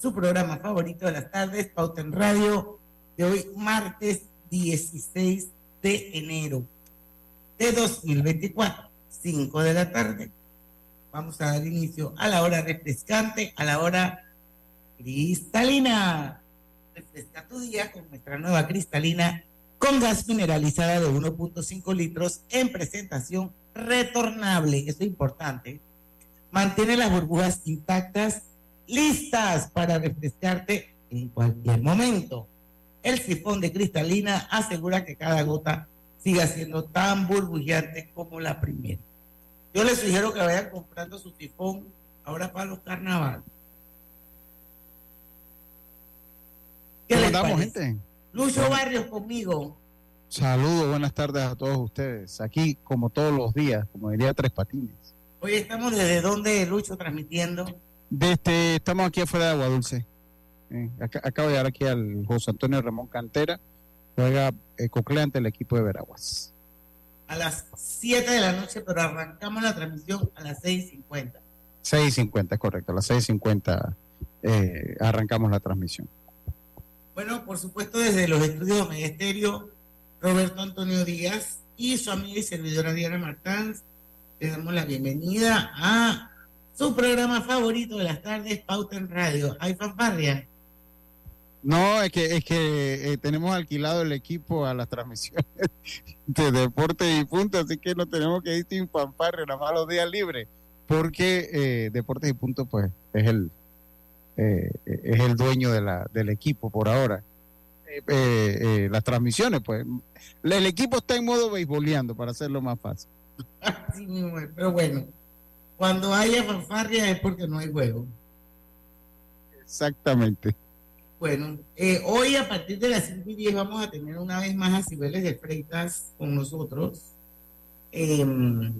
su programa favorito de las tardes, Pauta en Radio, de hoy martes 16 de enero de 2024, 5 de la tarde. Vamos a dar inicio a la hora refrescante, a la hora cristalina. Refresca tu día con nuestra nueva cristalina con gas mineralizada de 1.5 litros en presentación retornable. Eso es importante. Mantiene las burbujas intactas listas para refrescarte en cualquier momento. El sifón de cristalina asegura que cada gota siga siendo tan burbujeante como la primera. Yo les sugiero que vayan comprando su sifón ahora para los carnavales. ¿Qué ¿Cómo andamos, gente? Lucho Barrios conmigo. Saludos, buenas tardes a todos ustedes. Aquí, como todos los días, como diría Tres Patines. Hoy estamos desde donde, Lucho, transmitiendo. Desde, estamos aquí afuera de Agua Dulce. Eh, acabo de llegar aquí al José Antonio Ramón Cantera. Juega eh, Coclea ante el equipo de Veraguas. A las 7 de la noche, pero arrancamos la transmisión a las 6.50. 6.50, correcto. A las 6.50 eh, arrancamos la transmisión. Bueno, por supuesto, desde los estudios Ministerio, Roberto Antonio Díaz y su amiga y servidora Diana Martán, le damos la bienvenida a su programa favorito de las tardes, Pauta en Radio. ¿Hay fanfarria? No, es que, es que eh, tenemos alquilado el equipo a las transmisiones de deporte y punto, así que no tenemos que ir sin fanfarria, nada más los días libres, porque eh, Deportes y punto pues es el eh, es el dueño de la, del equipo por ahora. las transmisiones, pues el equipo está en modo beisboleando para hacerlo más fácil. pero bueno, cuando haya fanfarria es porque no hay juego. Exactamente. Bueno, eh, hoy a partir de las 5 y 10 vamos a tener una vez más a Cibeles de Freitas con nosotros. Em,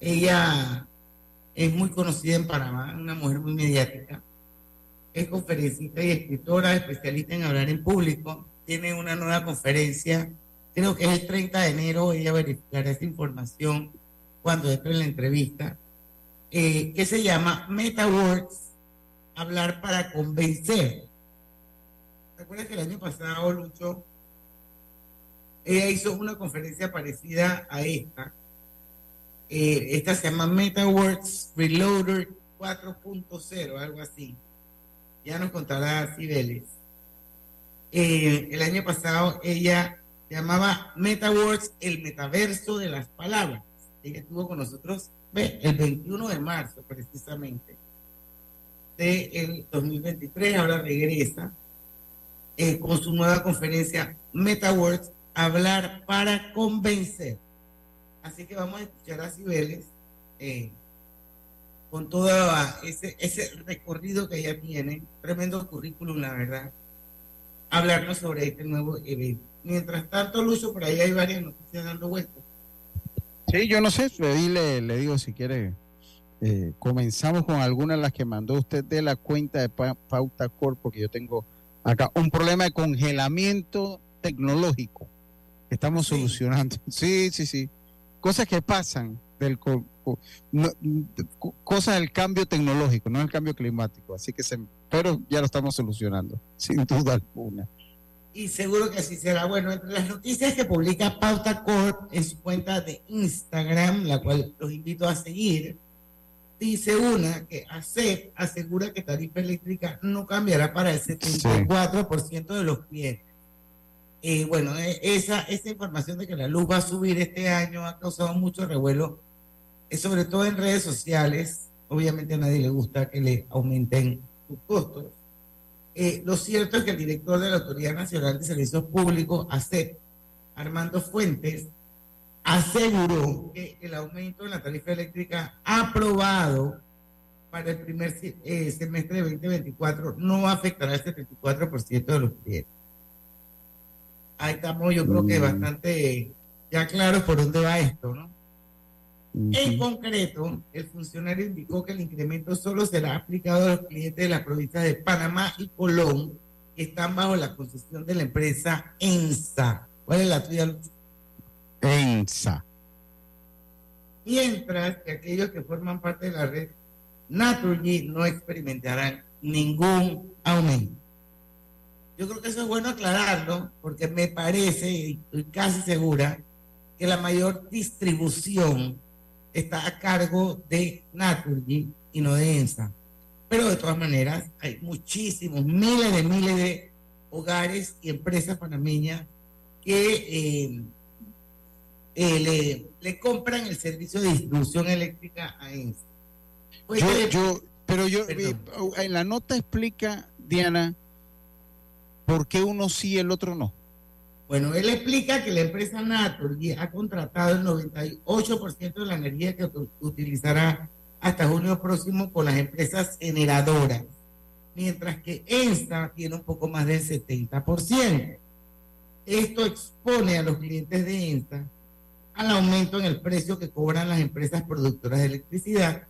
ella es muy conocida en Panamá, una mujer muy mediática. Es conferencista y escritora, especialista en hablar en público. Tiene una nueva conferencia, creo que es el 30 de enero. Ella verificará esta información cuando entre en la entrevista eh, que se llama MetaWords, hablar para convencer. ¿Recuerdas que el año pasado, Lucho, ella hizo una conferencia parecida a esta? Eh, esta se llama MetaWords Reloader 4.0, algo así. Ya nos contará Cibeles. Eh, el año pasado ella llamaba MetaWords el metaverso de las palabras. Ella estuvo con nosotros el 21 de marzo precisamente del 2023, ahora regresa eh, con su nueva conferencia MetaWords, hablar para convencer. Así que vamos a escuchar a Cibeles eh, con todo ese, ese recorrido que ella tiene, tremendo currículum, la verdad, hablarnos sobre este nuevo evento. Mientras tanto, Lucho, por ahí hay varias noticias dando vueltas. Sí, yo no sé, le, le digo si quiere. Eh, comenzamos con algunas de las que mandó usted de la cuenta de Pauta Corp, porque yo tengo acá un problema de congelamiento tecnológico que estamos solucionando. Sí, sí, sí. Cosas que pasan del cosas del cambio tecnológico, no el cambio climático. Así que se, pero ya lo estamos solucionando, sin duda alguna y seguro que así será. Bueno, entre las noticias que publica Pauta Corp en su cuenta de Instagram, la cual los invito a seguir, dice una que ACEP asegura que tarifa eléctrica no cambiará para el 74% de los clientes. Eh, bueno, eh, esa, esa información de que la luz va a subir este año ha causado mucho revuelo, eh, sobre todo en redes sociales. Obviamente a nadie le gusta que le aumenten sus costos eh, lo cierto es que el director de la Autoridad Nacional de Servicios Públicos, ACEP, Armando Fuentes, aseguró que el aumento de la tarifa eléctrica aprobado para el primer eh, semestre de 2024 no afectará al 74% de los clientes. Ahí estamos, yo creo que mm. bastante ya claro por dónde va esto, ¿no? En concreto, el funcionario indicó que el incremento solo será aplicado a los clientes de las provincias de Panamá y Colón, que están bajo la concesión de la empresa ENSA. ¿Cuál es la tuya? ENSA. Mientras que aquellos que forman parte de la red Naturgy no experimentarán ningún aumento. Yo creo que eso es bueno aclararlo, porque me parece, y estoy casi segura, que la mayor distribución está a cargo de Naturgy y no de ENSA. Pero de todas maneras, hay muchísimos, miles de miles de hogares y empresas panameñas que eh, eh, le, compran el servicio de distribución eléctrica a ENSA. Pues, yo, pero yo, eh, en la nota explica, Diana, por qué uno sí y el otro no. Bueno, él explica que la empresa Naturgy ha contratado el 98% de la energía que utilizará hasta junio próximo con las empresas generadoras, mientras que esta tiene un poco más del 70%. Esto expone a los clientes de ENSA al aumento en el precio que cobran las empresas productoras de electricidad.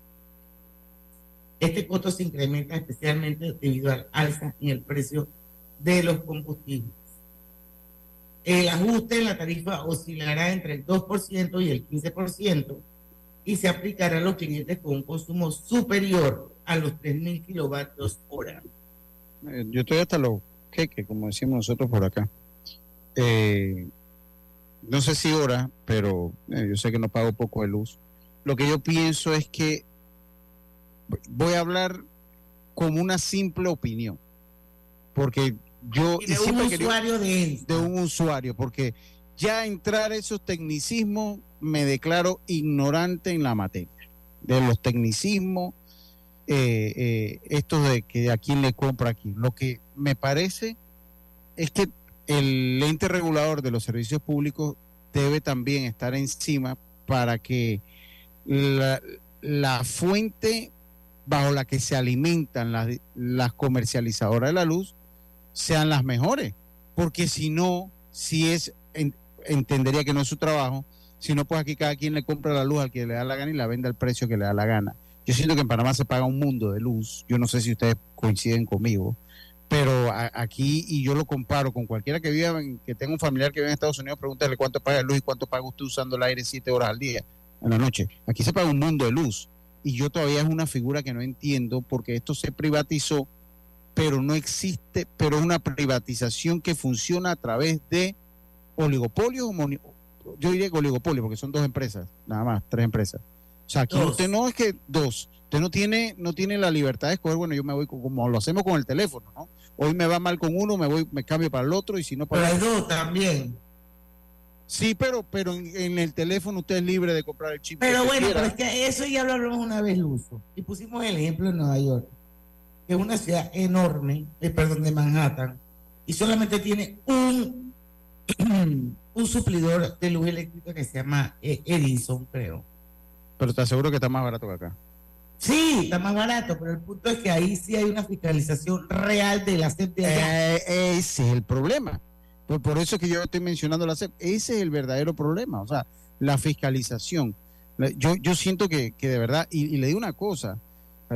Este costo se incrementa especialmente debido al alza en el precio de los combustibles. El ajuste en la tarifa oscilará entre el 2% y el 15% y se aplicará a los clientes con un consumo superior a los 3.000 kilovatios hora. Eh, yo estoy hasta los queques, como decimos nosotros por acá. Eh, no sé si hora, pero eh, yo sé que no pago poco de luz. Lo que yo pienso es que voy a hablar como una simple opinión, porque yo de un usuario de, de un usuario, porque ya entrar esos tecnicismos me declaro ignorante en la materia de los tecnicismos, eh, eh, estos de que a quién le compra aquí. Lo que me parece es que el ente regulador de los servicios públicos debe también estar encima para que la, la fuente bajo la que se alimentan las, las comercializadoras de la luz sean las mejores, porque si no, si es, entendería que no es su trabajo, si no, pues aquí cada quien le compra la luz al que le da la gana y la vende al precio que le da la gana. Yo siento que en Panamá se paga un mundo de luz, yo no sé si ustedes coinciden conmigo, pero aquí, y yo lo comparo con cualquiera que viva, que tenga un familiar que vive en Estados Unidos, pregúntale cuánto paga luz y cuánto paga usted usando el aire siete horas al día, en la noche. Aquí se paga un mundo de luz. Y yo todavía es una figura que no entiendo porque esto se privatizó pero no existe, pero es una privatización que funciona a través de oligopolios, yo diría que oligopolio, porque son dos empresas, nada más, tres empresas. O sea, aquí usted no es que dos, usted no tiene, no tiene la libertad de escoger, bueno, yo me voy como lo hacemos con el teléfono, ¿no? Hoy me va mal con uno, me voy, me cambio para el otro y si no para el dos también. Sí, pero, pero en, el teléfono usted es libre de comprar el chip. Pero bueno, pero es que eso ya lo hablamos una vez, Luso. Y pusimos el ejemplo en Nueva York que es una ciudad enorme, eh, perdón, de Manhattan, y solamente tiene un, un suplidor de luz eléctrica que se llama eh, Edison, creo. Pero te aseguro que está más barato que acá. Sí, está más barato, pero el punto es que ahí sí hay una fiscalización real de la CEP eh, ese es el problema. Por, por eso es que yo estoy mencionando la CEP. Ese es el verdadero problema, o sea, la fiscalización. Yo, yo siento que, que de verdad, y, y le digo una cosa,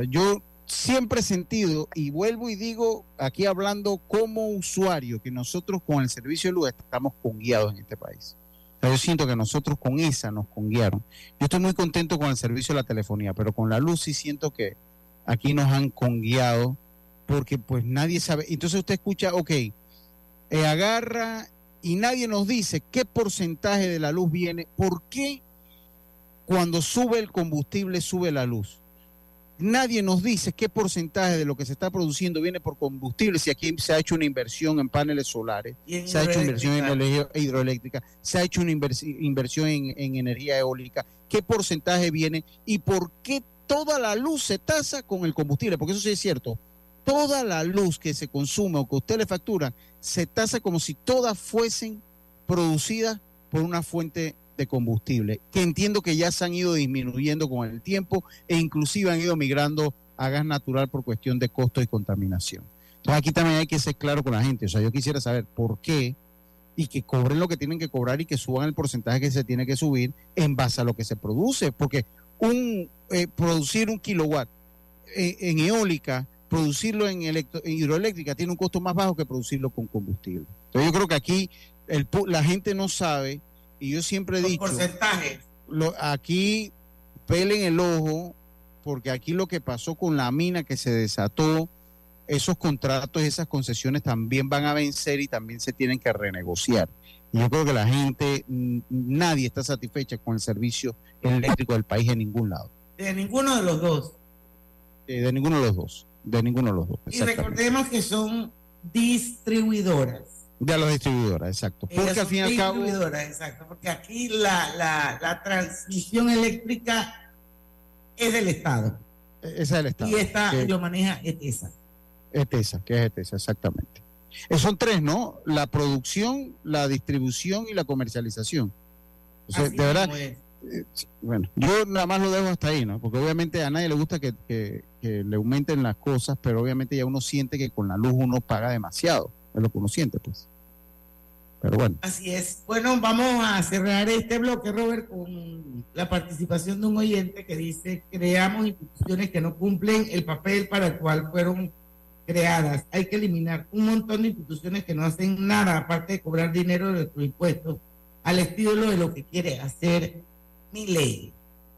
yo siempre he sentido, y vuelvo y digo aquí hablando como usuario, que nosotros con el servicio de luz estamos conguiados en este país. yo siento que nosotros con esa nos conguiaron. Yo estoy muy contento con el servicio de la telefonía, pero con la luz sí siento que aquí nos han conguiado porque pues nadie sabe. Entonces usted escucha, ok, eh, agarra y nadie nos dice qué porcentaje de la luz viene, por qué cuando sube el combustible sube la luz. Nadie nos dice qué porcentaje de lo que se está produciendo viene por combustible, si aquí se ha hecho una inversión en paneles solares, se ha hecho inversión en energía hidroeléctrica, se ha hecho una inversión en, energía eólica, qué porcentaje viene y por qué toda la luz se tasa con el combustible, porque eso sí es cierto, toda la luz que se consume o que usted le factura se tasa como si todas fuesen producidas por una fuente de combustible, que entiendo que ya se han ido disminuyendo con el tiempo e inclusive han ido migrando a gas natural por cuestión de costo y contaminación. Entonces aquí también hay que ser claro con la gente. O sea, yo quisiera saber por qué y que cobren lo que tienen que cobrar y que suban el porcentaje que se tiene que subir en base a lo que se produce. Porque un eh, producir un kilowatt eh, en eólica, producirlo en, hidroeléctrica tiene un costo más bajo que producirlo con combustible. Entonces yo creo que aquí la gente no sabe y yo siempre he dicho... porcentajes. Lo, aquí pelen el ojo porque aquí lo que pasó con la mina que se desató, esos contratos, esas concesiones también van a vencer y también se tienen que renegociar. Y yo creo que la gente, nadie está satisfecha con el servicio eléctrico del país en ningún lado. De ninguno de los dos. Eh, de ninguno de los dos. De ninguno de los dos. Y recordemos que son distribuidoras. De las distribuidoras, exacto. Porque al fin y al cabo. exacto. Porque aquí la, la, la transmisión eléctrica es del Estado. Esa es del Estado. Y esta lo maneja ETESA. ETESA, que es ETESA, exactamente. Eh, son tres, ¿no? La producción, la distribución y la comercialización. de verdad, eh, bueno, yo nada más lo dejo hasta ahí, ¿no? Porque obviamente a nadie le gusta que, que, le aumenten las cosas, pero obviamente ya uno siente que con la luz uno paga demasiado. Es lo que uno siente, pues. Pero bueno. Así es. Bueno, vamos a cerrar este bloque, Robert, con la participación de un oyente que dice, creamos instituciones que no cumplen el papel para el cual fueron creadas. Hay que eliminar un montón de instituciones que no hacen nada, aparte de cobrar dinero de nuestros impuestos, al estilo de lo que quiere hacer mi ley.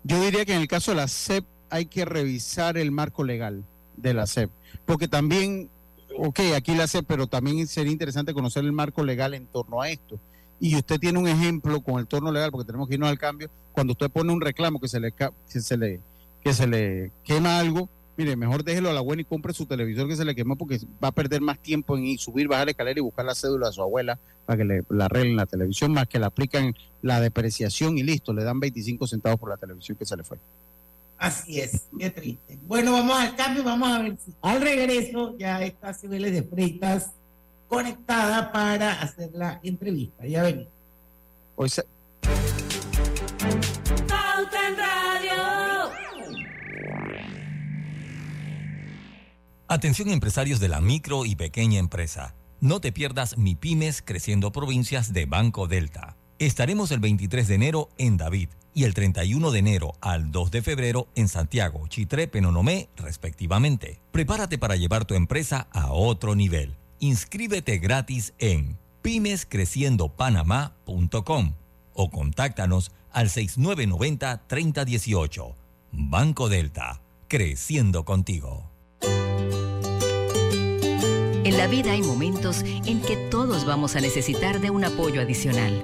Yo diría que en el caso de la SEP hay que revisar el marco legal de la SEP, porque también ok, aquí la sé, pero también sería interesante conocer el marco legal en torno a esto. Y usted tiene un ejemplo con el torno legal, porque tenemos que irnos al cambio, cuando usted pone un reclamo que se le, que se le, que se le quema algo, mire, mejor déjelo a la buena y compre su televisor que se le quemó porque va a perder más tiempo en subir, bajar la escalera y buscar la cédula de su abuela para que le la arreglen la televisión, más que le aplican la depreciación y listo, le dan 25 centavos por la televisión que se le fue. Así es, qué triste. Bueno, vamos al cambio, vamos a ver si al regreso ya está Cibeles de Freitas conectada para hacer la entrevista. Ya venimos. Hoy se... Atención empresarios de la micro y pequeña empresa. No te pierdas Mi Pymes Creciendo Provincias de Banco Delta. Estaremos el 23 de enero en David y el 31 de enero al 2 de febrero en Santiago, Chitré, Penonomé, respectivamente. Prepárate para llevar tu empresa a otro nivel. Inscríbete gratis en pymescreciendopanamá.com o contáctanos al 6990-3018. Banco Delta, creciendo contigo. En la vida hay momentos en que todos vamos a necesitar de un apoyo adicional.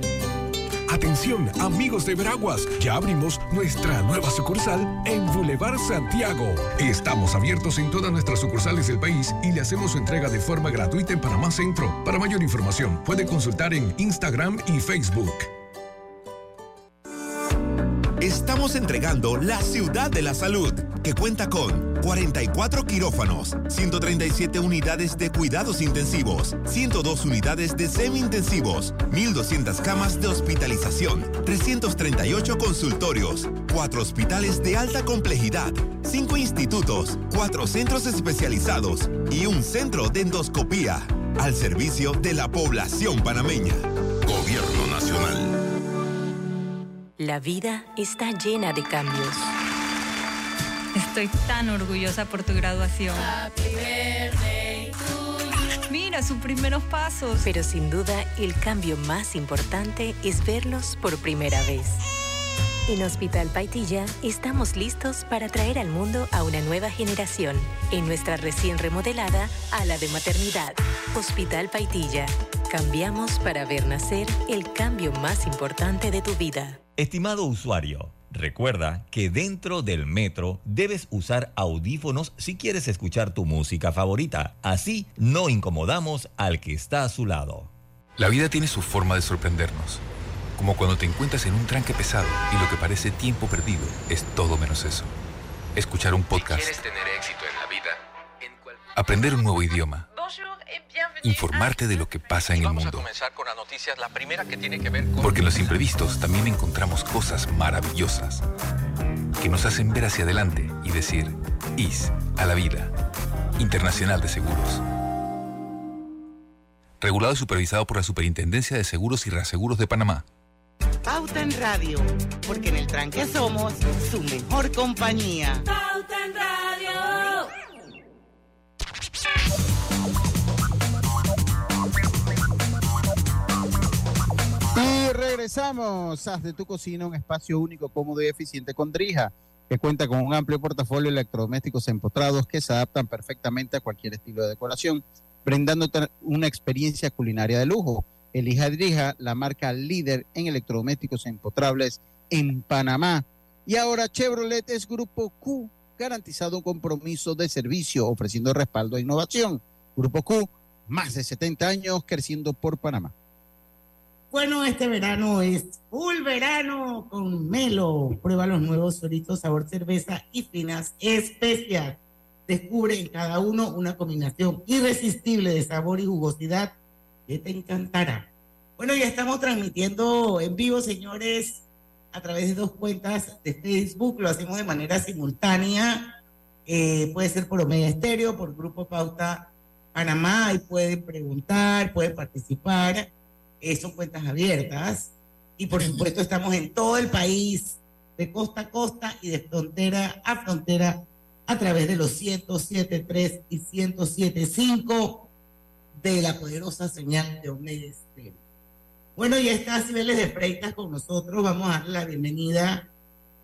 Atención, amigos de Veraguas, ya abrimos nuestra nueva sucursal en Boulevard Santiago. Estamos abiertos en todas nuestras sucursales del país y le hacemos su entrega de forma gratuita en Panamá Centro. Para mayor información, puede consultar en Instagram y Facebook. Estamos entregando la ciudad de la salud, que cuenta con 44 quirófanos, 137 unidades de cuidados intensivos, 102 unidades de semi-intensivos, 1.200 camas de hospitalización, 338 consultorios, 4 hospitales de alta complejidad, 5 institutos, 4 centros especializados y un centro de endoscopía, al servicio de la población panameña. Gobierno Nacional. La vida está llena de cambios. Estoy tan orgullosa por tu graduación. Mira sus primeros pasos. Pero sin duda, el cambio más importante es verlos por primera vez. En Hospital Paitilla estamos listos para traer al mundo a una nueva generación en nuestra recién remodelada ala de maternidad. Hospital Paitilla. Cambiamos para ver nacer el cambio más importante de tu vida. Estimado usuario, recuerda que dentro del metro debes usar audífonos si quieres escuchar tu música favorita. Así no incomodamos al que está a su lado. La vida tiene su forma de sorprendernos Como cuando te encuentras en un tranque pesado y lo que parece tiempo perdido es todo menos eso. Escuchar un podcast. tener éxito en la vida, Aprender un nuevo idioma. Informarte de lo que pasa en el mundo. comenzar con las noticias, la primera que tiene que ver con... Porque en los imprevistos también encontramos cosas maravillosas que nos hacen ver hacia adelante y decir, IS a la vida. Internacional de Seguros. Regulado y supervisado por la Superintendencia de Seguros y Reaseguros de Panamá. Pauta en Radio, porque en el tranque somos su mejor compañía. Pauta regresamos. Haz de tu cocina un espacio único, cómodo y eficiente con Drija, que cuenta con un amplio portafolio de electrodomésticos empotrados que se adaptan perfectamente a cualquier estilo de decoración, brindándote una experiencia culinaria de lujo. Elija Drija, la marca líder en electrodomésticos empotrables en Panamá. Y ahora Chevrolet es Grupo Q, garantizado un compromiso de servicio, ofreciendo respaldo e innovación. Grupo Q, más de 70 años creciendo por Panamá. Bueno, este verano es full verano con Melo. Prueba los nuevos solitos sabor cerveza y finas especial. Descubre en cada uno una combinación irresistible de sabor y jugosidad que te encantará. Bueno, ya estamos transmitiendo en vivo, señores, a través de dos cuentas de Facebook. Lo hacemos de manera simultánea. Eh, puede ser por Omega Estéreo, por Grupo Pauta Panamá, y pueden preguntar, pueden participar. Eh, son cuentas abiertas. Y por supuesto estamos en todo el país, de costa a costa y de frontera a frontera, a través de los 107.3 y 107.5 de la poderosa señal de Omega. Bueno, ya está Cibeles de Freitas con nosotros. Vamos a darle la bienvenida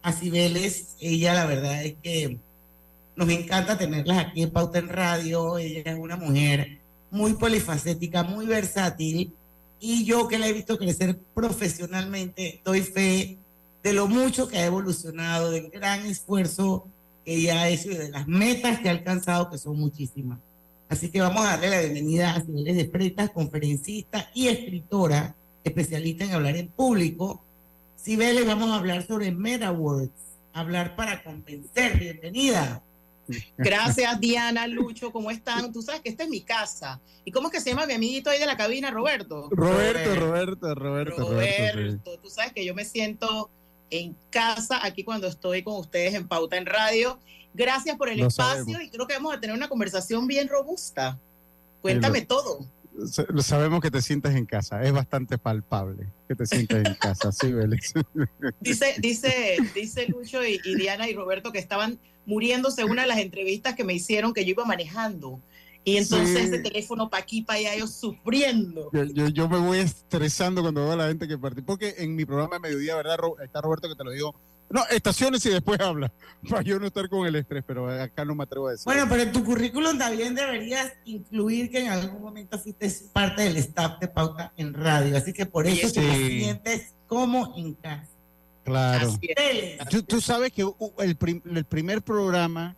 a Cibeles. Ella, la verdad es que nos encanta tenerlas aquí en Pauta en Radio. Ella es una mujer muy polifacética, muy versátil. Y yo que la he visto crecer profesionalmente, doy fe de lo mucho que ha evolucionado, del gran esfuerzo que ella ha hecho y de las metas que ha alcanzado, que son muchísimas. Así que vamos a darle la bienvenida a Cibeles de Freitas, conferencista y escritora, especialista en hablar en público. Cibeles, vamos a hablar sobre MetaWords, hablar para convencer. Bienvenida. Gracias, Diana, Lucho, ¿cómo están? Tú sabes que esta es mi casa. ¿Y cómo es que se llama mi amiguito ahí de la cabina, Roberto? Roberto, Roberto, Roberto. Roberto, tú sabes que yo me siento en casa aquí cuando estoy con ustedes en Pauta en Radio. Gracias por el Lo espacio sabemos. y creo que vamos a tener una conversación bien robusta. Cuéntame todo. Sabemos que te sientes en casa, es bastante palpable que te sientes en casa, sí, Vélez. Dice, dice, dice Lucho y, y Diana y Roberto que estaban muriéndose una de las entrevistas que me hicieron que yo iba manejando. Y entonces Sí. ese teléfono para aquí, para allá, yo sufriendo. Yo, yo, yo me voy estresando cuando veo a la gente que participa, porque en mi programa de mediodía, ¿verdad? Está Roberto que te lo digo. No, estaciones y después habla, para yo no estar con el estrés, pero acá no me atrevo a decir. Bueno, pero en tu currículum también deberías incluir que en algún momento fuiste parte del staff de Pauta en Radio. Así que por eso Sí. te sientes como en casa. claro. Tú, tú sabes que el, prim- el primer programa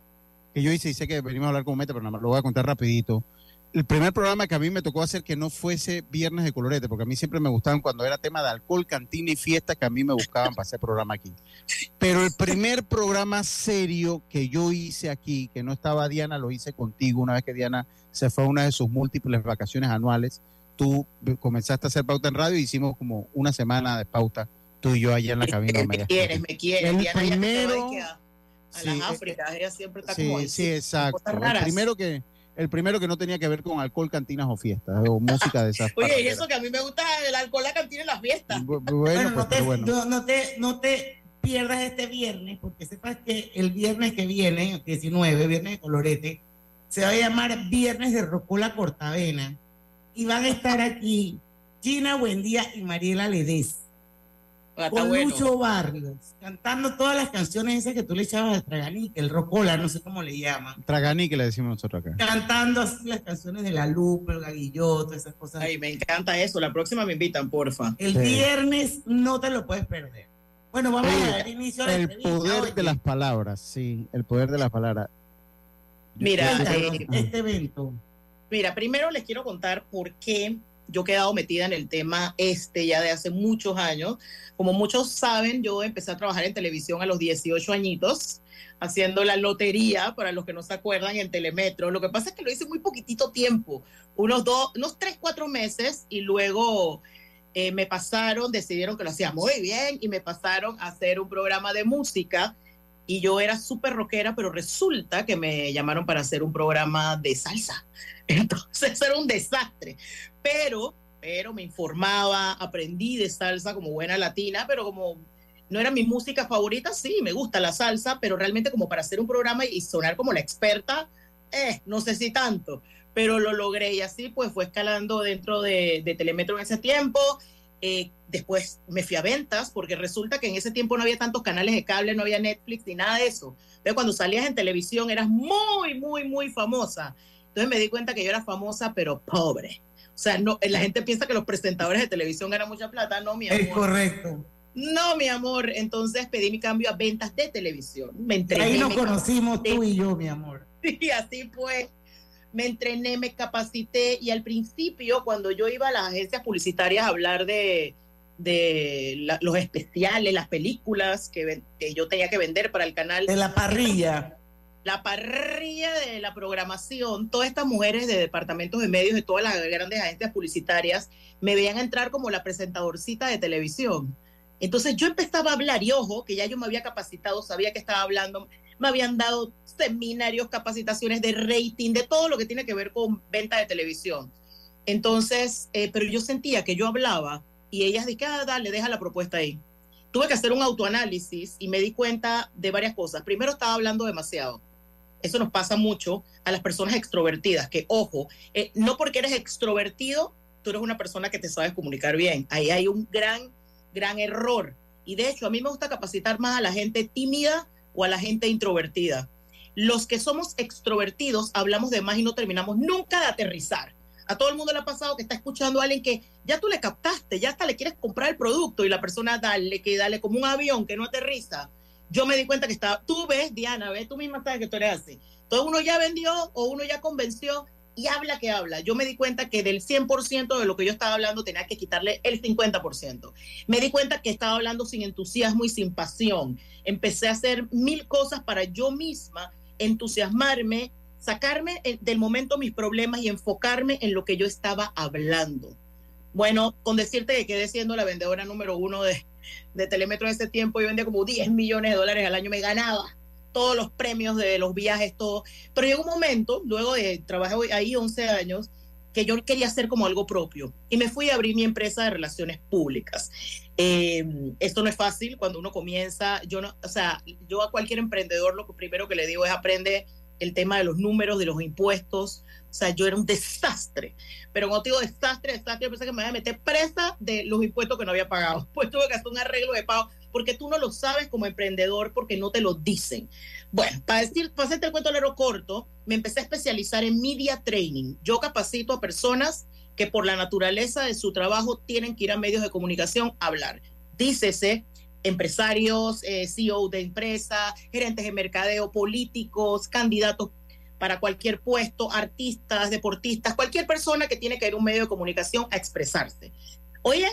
que yo hice, y sé que venimos a hablar con Meta, pero nada más lo voy a contar rapidito. El primer programa que a mí me tocó hacer que no fuese Viernes de Colorete, porque a mí siempre me gustaban cuando era tema de alcohol, cantina y fiesta, que a mí me buscaban para hacer programa aquí. Pero el primer programa serio que yo hice aquí, que no estaba Diana, lo hice contigo una vez que Diana se fue a una de sus múltiples vacaciones anuales. Tú comenzaste a hacer pauta en radio y hicimos como una semana de pauta, tú y yo allá en la cabina. me quieres, me quieres. El Diana, ya primero- que a, a Sí, las eh, Áfricas, ella siempre está Sí, como sí, exacto. cosas El raras. primero que el primero que no tenía que ver con alcohol, cantinas o fiestas o música de esas. Oye, y eso que a mí me gusta el alcohol, la cantina y las fiestas. Bu- bu- Bueno, Bueno, pues, no, te, bueno. no, no te, no te pierdas este viernes, porque sepas que el viernes que viene, el 19, viernes de colorete, se va a llamar Viernes de Rocola Cortavena. Y van a estar aquí Gina Buendía y Mariela Ledez. Ah, está Con bueno. Lucho Barrios, cantando todas las canciones esas que tú le echabas al Traganique, el Rocola, no sé cómo le llaman. Traganí que le decimos nosotros acá. Cantando así las canciones de la Lupe, el Gaguillot, todas esas cosas. Ay, me encanta eso. La próxima me invitan, porfa. El Sí. viernes no te lo puedes perder. Bueno, vamos Oye, a dar inicio a la El entrevista. poder Oye, de las palabras, sí, el poder de las palabras. Mira, eh, este evento. Mira, primero les quiero contar por qué yo he quedado metida en el tema este ya de hace muchos años. Como muchos saben, yo empecé a trabajar en televisión a los 18 añitos, haciendo la lotería, para los que no se acuerdan, en Telemetro. Lo que pasa es que lo hice muy poquitito tiempo, unos dos, unos tres, cuatro meses, y luego eh, me pasaron, decidieron que lo hacía muy bien, y me pasaron a hacer un programa de música y yo era súper rockera, pero resulta que me llamaron para hacer un programa de salsa. Entonces era un desastre. Pero, pero me informaba, aprendí de salsa como buena latina, pero como no era mi música favorita, sí, me gusta la salsa, pero realmente como para hacer un programa y sonar como la experta, eh, no sé si tanto, pero lo logré y así pues fue escalando dentro de, de Telemetro en ese tiempo eh, después me fui a ventas porque resulta que en ese tiempo no había tantos canales de cable, no había Netflix ni nada de eso. Entonces cuando salías en televisión eras muy, muy, muy famosa. Entonces me di cuenta que yo era famosa pero pobre. O sea, no, la gente piensa que los presentadores de televisión ganan mucha plata. No, mi amor. Es correcto. No, mi amor. Entonces pedí mi cambio a ventas de televisión. Me entrené. Ahí nos conocimos tú y yo, mi amor. Sí, así fue me entrené, me capacité y al principio cuando yo iba a las agencias publicitarias a hablar de, de los especiales, las películas que, que, yo tenía que vender para el canal. De la parrilla. La parrilla de la programación, todas estas mujeres de departamentos de medios de todas las grandes agencias publicitarias me veían entrar como la presentadorcita de televisión. Entonces yo empezaba a hablar y ojo, que ya yo me había capacitado, sabía que estaba hablando, me habían dado seminarios, capacitaciones de rating, de todo lo que tiene que ver con venta de televisión. Entonces, eh, pero yo sentía que yo hablaba y ellas dijeron, ah, dale, deja la propuesta ahí. Tuve que hacer un autoanálisis y me di cuenta de varias cosas. Primero, estaba hablando demasiado. Eso nos pasa mucho a las personas extrovertidas, que ojo, eh, no porque eres extrovertido, tú eres una persona que te sabes comunicar bien. Ahí hay un gran, gran error. Y de hecho, a mí me gusta capacitar más a la gente tímida o a la gente introvertida. Los que somos extrovertidos hablamos de más y no terminamos nunca de aterrizar. A todo el mundo le ha pasado que está escuchando a alguien que ya tú le captaste, ya hasta le quieres comprar el producto y la persona dale, que dale como un avión que no aterriza. Yo me di cuenta que estaba, tú ves, Diana, ves, tú misma sabes que tú eres así. Todo uno ya vendió o uno ya convenció y habla que habla. Yo me di cuenta que del 100% de lo que yo estaba hablando tenía que quitarle el 50%. Me di cuenta que estaba hablando sin entusiasmo y sin pasión. Empecé a hacer mil cosas para yo misma entusiasmarme, sacarme del momento mis problemas y enfocarme en lo que yo estaba hablando. Bueno, con decirte que quedé siendo la vendedora número uno de, de Telemetro en ese tiempo, yo vendía como 10 millones de dólares al año, me ganaba todos los premios de los viajes, todo. Pero llegó un momento, luego de trabajar ahí 11 años, que yo quería hacer como algo propio y me fui a abrir mi empresa de relaciones públicas. Eh, esto no es fácil cuando uno comienza, yo no, o sea, yo a cualquier emprendedor lo primero que le digo es aprende el tema de los números, de los impuestos, o sea, yo era un desastre, pero cuando digo desastre, desastre, yo pensé que me iba a meter presa de los impuestos que no había pagado, pues tuve que hacer un arreglo de pago porque tú no lo sabes como emprendedor porque no te lo dicen. Bueno, para decir, para hacerte el cuento lero corto, me empecé a especializar en media training. Yo capacito a personas que por la naturaleza de su trabajo tienen que ir a medios de comunicación a hablar. Dícese empresarios, eh, CEO de empresa, gerentes de mercadeo, políticos, candidatos para cualquier puesto, artistas, deportistas, cualquier persona que tiene que ir a un medio de comunicación a expresarse. Oye,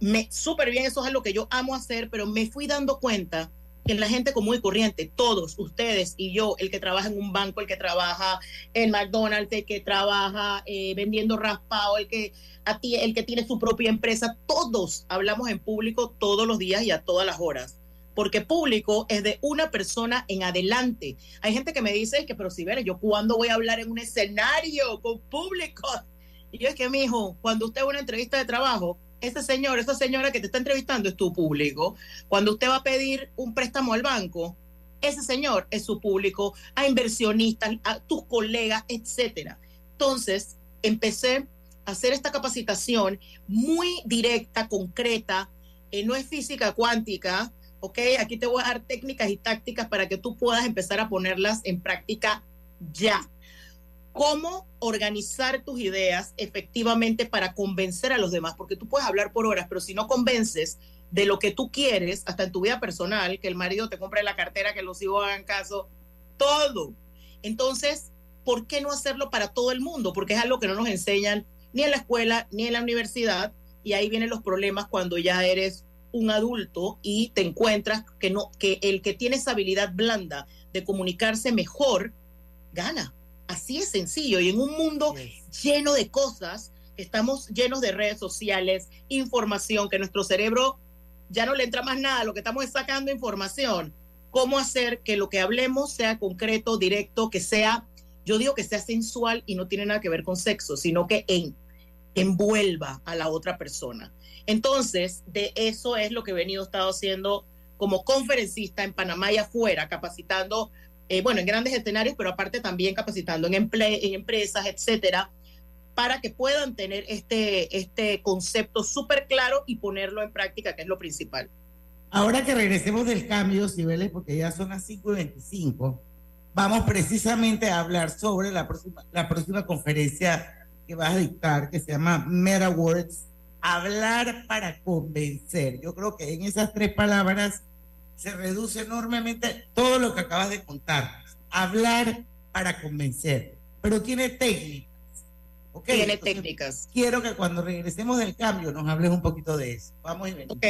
me súper bien, eso es lo que yo amo hacer, pero me fui dando cuenta que la gente común y corriente, todos, ustedes y yo, el que trabaja en un banco, el que trabaja en McDonald's, el que trabaja eh, vendiendo raspado, el que, a ti, el que tiene su propia empresa, todos hablamos en público todos los días y a todas las horas. Porque público es de una persona en adelante. Hay gente que me dice que, pero si ves, yo cuando voy a hablar en un escenario con público. Y yo es que, mi hijo, cuando usted va a una entrevista de trabajo, ese señor, esa señora que te está entrevistando es tu público. Cuando usted va a pedir un préstamo al banco, ese señor es su público, a inversionistas, a tus colegas, etcétera. Entonces, empecé a hacer esta capacitación muy directa, concreta, eh, no es física cuántica, ¿ok? Aquí te voy a dar técnicas y tácticas para que tú puedas empezar a ponerlas en práctica ya cómo organizar tus ideas efectivamente para convencer a los demás, porque tú puedes hablar por horas, pero si no convences de lo que tú quieres, hasta en tu vida personal, que el marido te compre la cartera, que los hijos hagan caso, todo. Entonces, ¿por qué no hacerlo para todo el mundo? Porque es algo que no nos enseñan ni en la escuela, ni en la universidad, y ahí vienen los problemas cuando ya eres un adulto y te encuentras que no que el que tiene esa habilidad blanda de comunicarse mejor gana. Así es sencillo y en un mundo lleno de cosas, estamos llenos de redes sociales, información que nuestro cerebro ya no le entra más nada, lo que estamos es sacando información. ¿Cómo hacer que lo que hablemos sea concreto, directo, que sea, yo digo que sea sensual y no tiene nada que ver con sexo, sino que en, envuelva a la otra persona? Entonces, de eso es lo que he venido estado haciendo como conferencista en Panamá y afuera, capacitando, eh, bueno, en grandes escenarios, pero aparte también capacitando en, en empresas, etcétera, para que puedan tener este, este concepto súper claro y ponerlo en práctica, que es lo principal. Ahora que regresemos del cambio, Cibeles, porque ya son las 5 y 25, vamos precisamente a hablar sobre la próxima, la próxima conferencia que vas a dictar, que se llama Meta Words, hablar para convencer. Yo creo que en esas tres palabras se reduce enormemente todo lo que acabas de contar. Hablar para convencer, pero tiene técnicas. Okay, tiene técnicas. Quiero que cuando regresemos del cambio nos hables un poquito de eso. Vamos y venimos. Ok.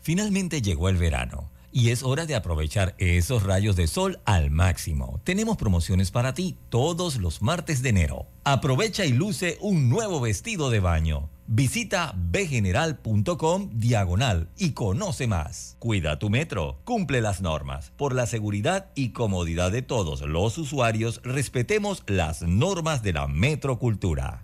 Finalmente llegó el verano y es hora de aprovechar esos rayos de sol al máximo. Tenemos promociones para ti todos los martes de enero. Aprovecha y luce un nuevo vestido de baño. Visita bgeneral.com diagonal y conoce más. Cuida tu metro, cumple las normas. Por la seguridad y comodidad de todos los usuarios, respetemos las normas de la metrocultura.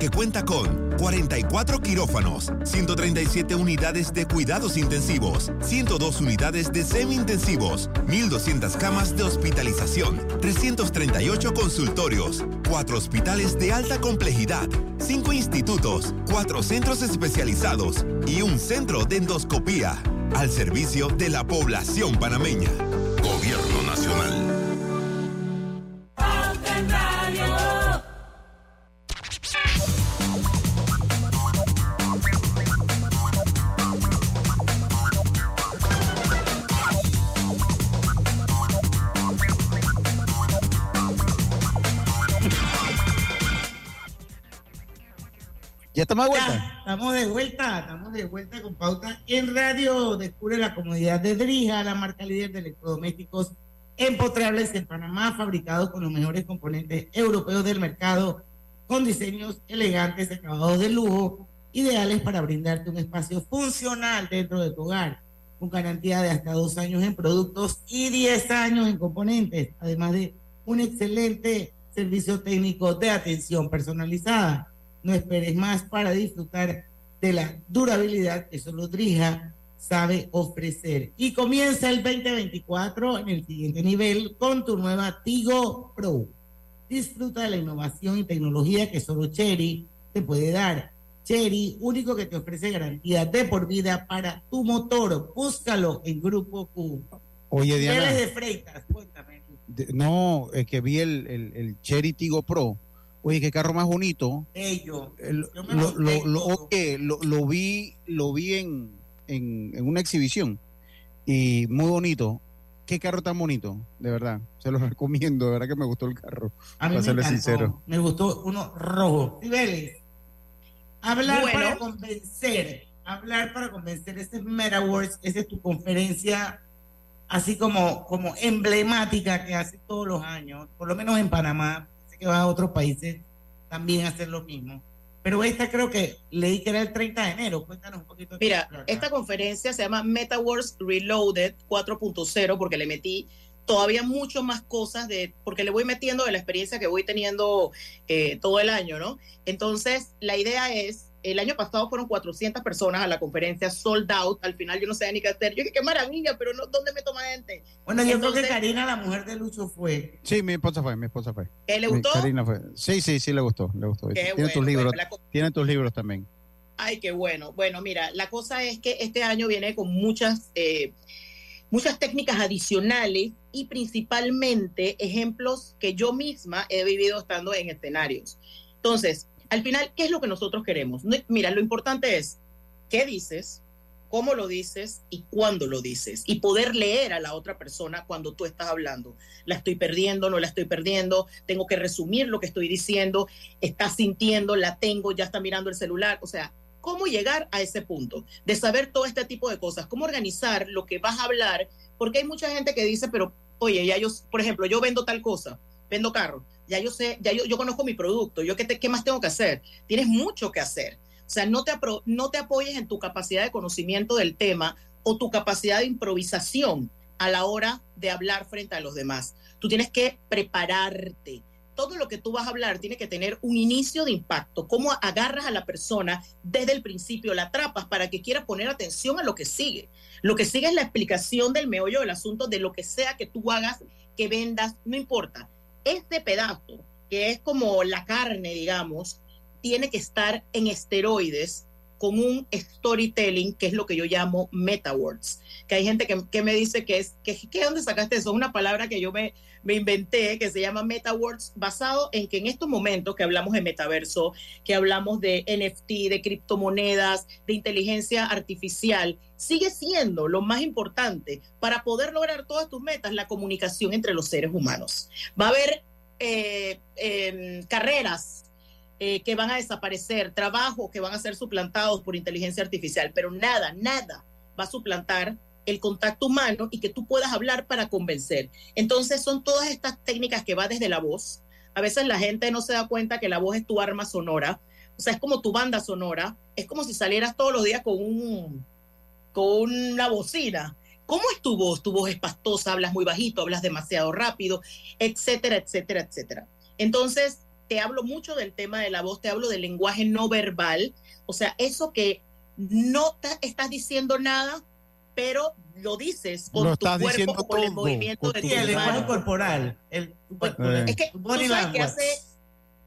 que cuenta con 44 quirófanos, 137 unidades de cuidados intensivos, 102 unidades de semi-intensivos, 1.200 camas de hospitalización, 338 consultorios, 4 hospitales de alta complejidad, 5 institutos, 4 centros especializados y un centro de endoscopía, al servicio de la población panameña. Estamos de vuelta? estamos de vuelta, estamos de vuelta con pauta en radio. Descubre la comodidad de Drija, la marca líder de electrodomésticos empotrables en Panamá, fabricados con los mejores componentes europeos del mercado, con diseños elegantes, acabados de lujo, ideales para brindarte un espacio funcional dentro de tu hogar, con garantía de hasta dos años en productos y diez años en componentes, además de un excelente servicio técnico de atención personalizada. No esperes más para disfrutar de la durabilidad que solo Drija sabe ofrecer. Y comienza el 2024 en el siguiente nivel con tu nueva Tigo Pro. Disfruta de la innovación y tecnología que solo Cherry te puede dar. Cherry, único que te ofrece garantía de por vida para tu motor. Búscalo en Grupo Q. Oye, Diana. de Freitas, cuéntame. no, es que vi el, el, el Cherry Tigo Pro Oye, qué carro más bonito. Ellos. lo, lo, lo, lo, vi, lo vi en, en, una exhibición y muy bonito. Qué carro tan bonito, de verdad. Se lo recomiendo, de verdad que me gustó el carro. A mí para me sincero. Me gustó uno rojo. Cibeles. Hablar para convencer. Hablar para convencer. Este es Meta Words, esa es tu conferencia así como, como emblemática que hace todos los años, por lo menos en Panamá, que va a otros países también a hacer lo mismo. pero esta creo que leí que era el 30 de enero. Cuéntanos un poquito. Mira, esta conferencia se llama MetaWorks Reloaded 4.0 porque le metí todavía mucho más cosas de, porque le voy metiendo de la experiencia que voy teniendo eh, todo el año, ¿no? Entonces, la idea es el año pasado fueron 400 personas a la conferencia sold out. Al final yo no sé ni qué hacer. Yo dije, qué maravilla, pero no, ¿dónde me toma gente? Bueno, yo creo que Karina, la mujer de Lucho, fue. Sí, mi esposa fue, mi esposa fue. ¿Le gustó? Karina fue. Sí, sí, sí, le gustó, le gustó. tiene tus libros, tiene tus libros también. Ay, qué bueno. Bueno, mira, la cosa es que este año viene con muchas, eh, muchas técnicas adicionales y principalmente ejemplos que yo misma he vivido estando en escenarios. Entonces, al final, ¿qué es lo que nosotros queremos? mira, lo importante es qué dices, cómo lo dices y cuándo lo dices. Y poder leer a la otra persona cuando tú estás hablando. La estoy perdiendo, no la estoy perdiendo, tengo que resumir lo que estoy diciendo, está sintiendo, la tengo, ya está mirando el celular. O sea, cómo llegar a ese punto de saber todo este tipo de cosas, cómo organizar lo que vas a hablar, porque hay mucha gente que dice, pero oye, yo, por ejemplo, yo vendo tal cosa, vendo carro ya yo sé, ya yo, yo conozco mi producto, yo qué, te, qué más tengo que hacer. Tienes mucho que hacer. O sea, no te, no te apoyes en tu capacidad de conocimiento del tema o tu capacidad de improvisación a la hora de hablar frente a los demás. Tú tienes que prepararte. Todo lo que tú vas a hablar tiene que tener un inicio de impacto. Cómo agarras a la persona desde el principio, la atrapas para que quiera poner atención a lo que sigue. Lo que sigue es la explicación del meollo del asunto, de lo que sea que tú hagas, que vendas, no importa este pedazo, que es como la carne, digamos, tiene que estar en esteroides con un storytelling, que es lo que yo llamo metawords. Que hay gente que, me dice que es, que, ¿qué dónde sacaste eso? Es una palabra que yo me, me inventé, que se llama metawords, basado en que en estos momentos que hablamos de metaverso, que hablamos de NFT, de criptomonedas, de inteligencia artificial, sigue siendo lo más importante para poder lograr todas tus metas, la comunicación entre los seres humanos. Va a haber eh, em, carreras eh, que van a desaparecer, trabajos que van a ser suplantados por inteligencia artificial, pero nada, nada va a suplantar el contacto humano y que tú puedas hablar para convencer. Entonces son todas estas técnicas que va desde la voz. A veces la gente no se da cuenta que la voz es tu arma sonora, o sea, es como tu banda sonora, es como si salieras todos los días con un con una bocina. ¿Cómo es tu voz? Tu voz es pastosa, hablas muy bajito, hablas demasiado rápido, etcétera, etcétera, etcétera. Entonces, te hablo mucho del tema de la voz, te hablo del lenguaje no verbal, o sea, eso que no estás diciendo nada, pero lo dices con tu cuerpo, con el movimiento de tu el lenguaje corporal. El, es que tú sabes que hace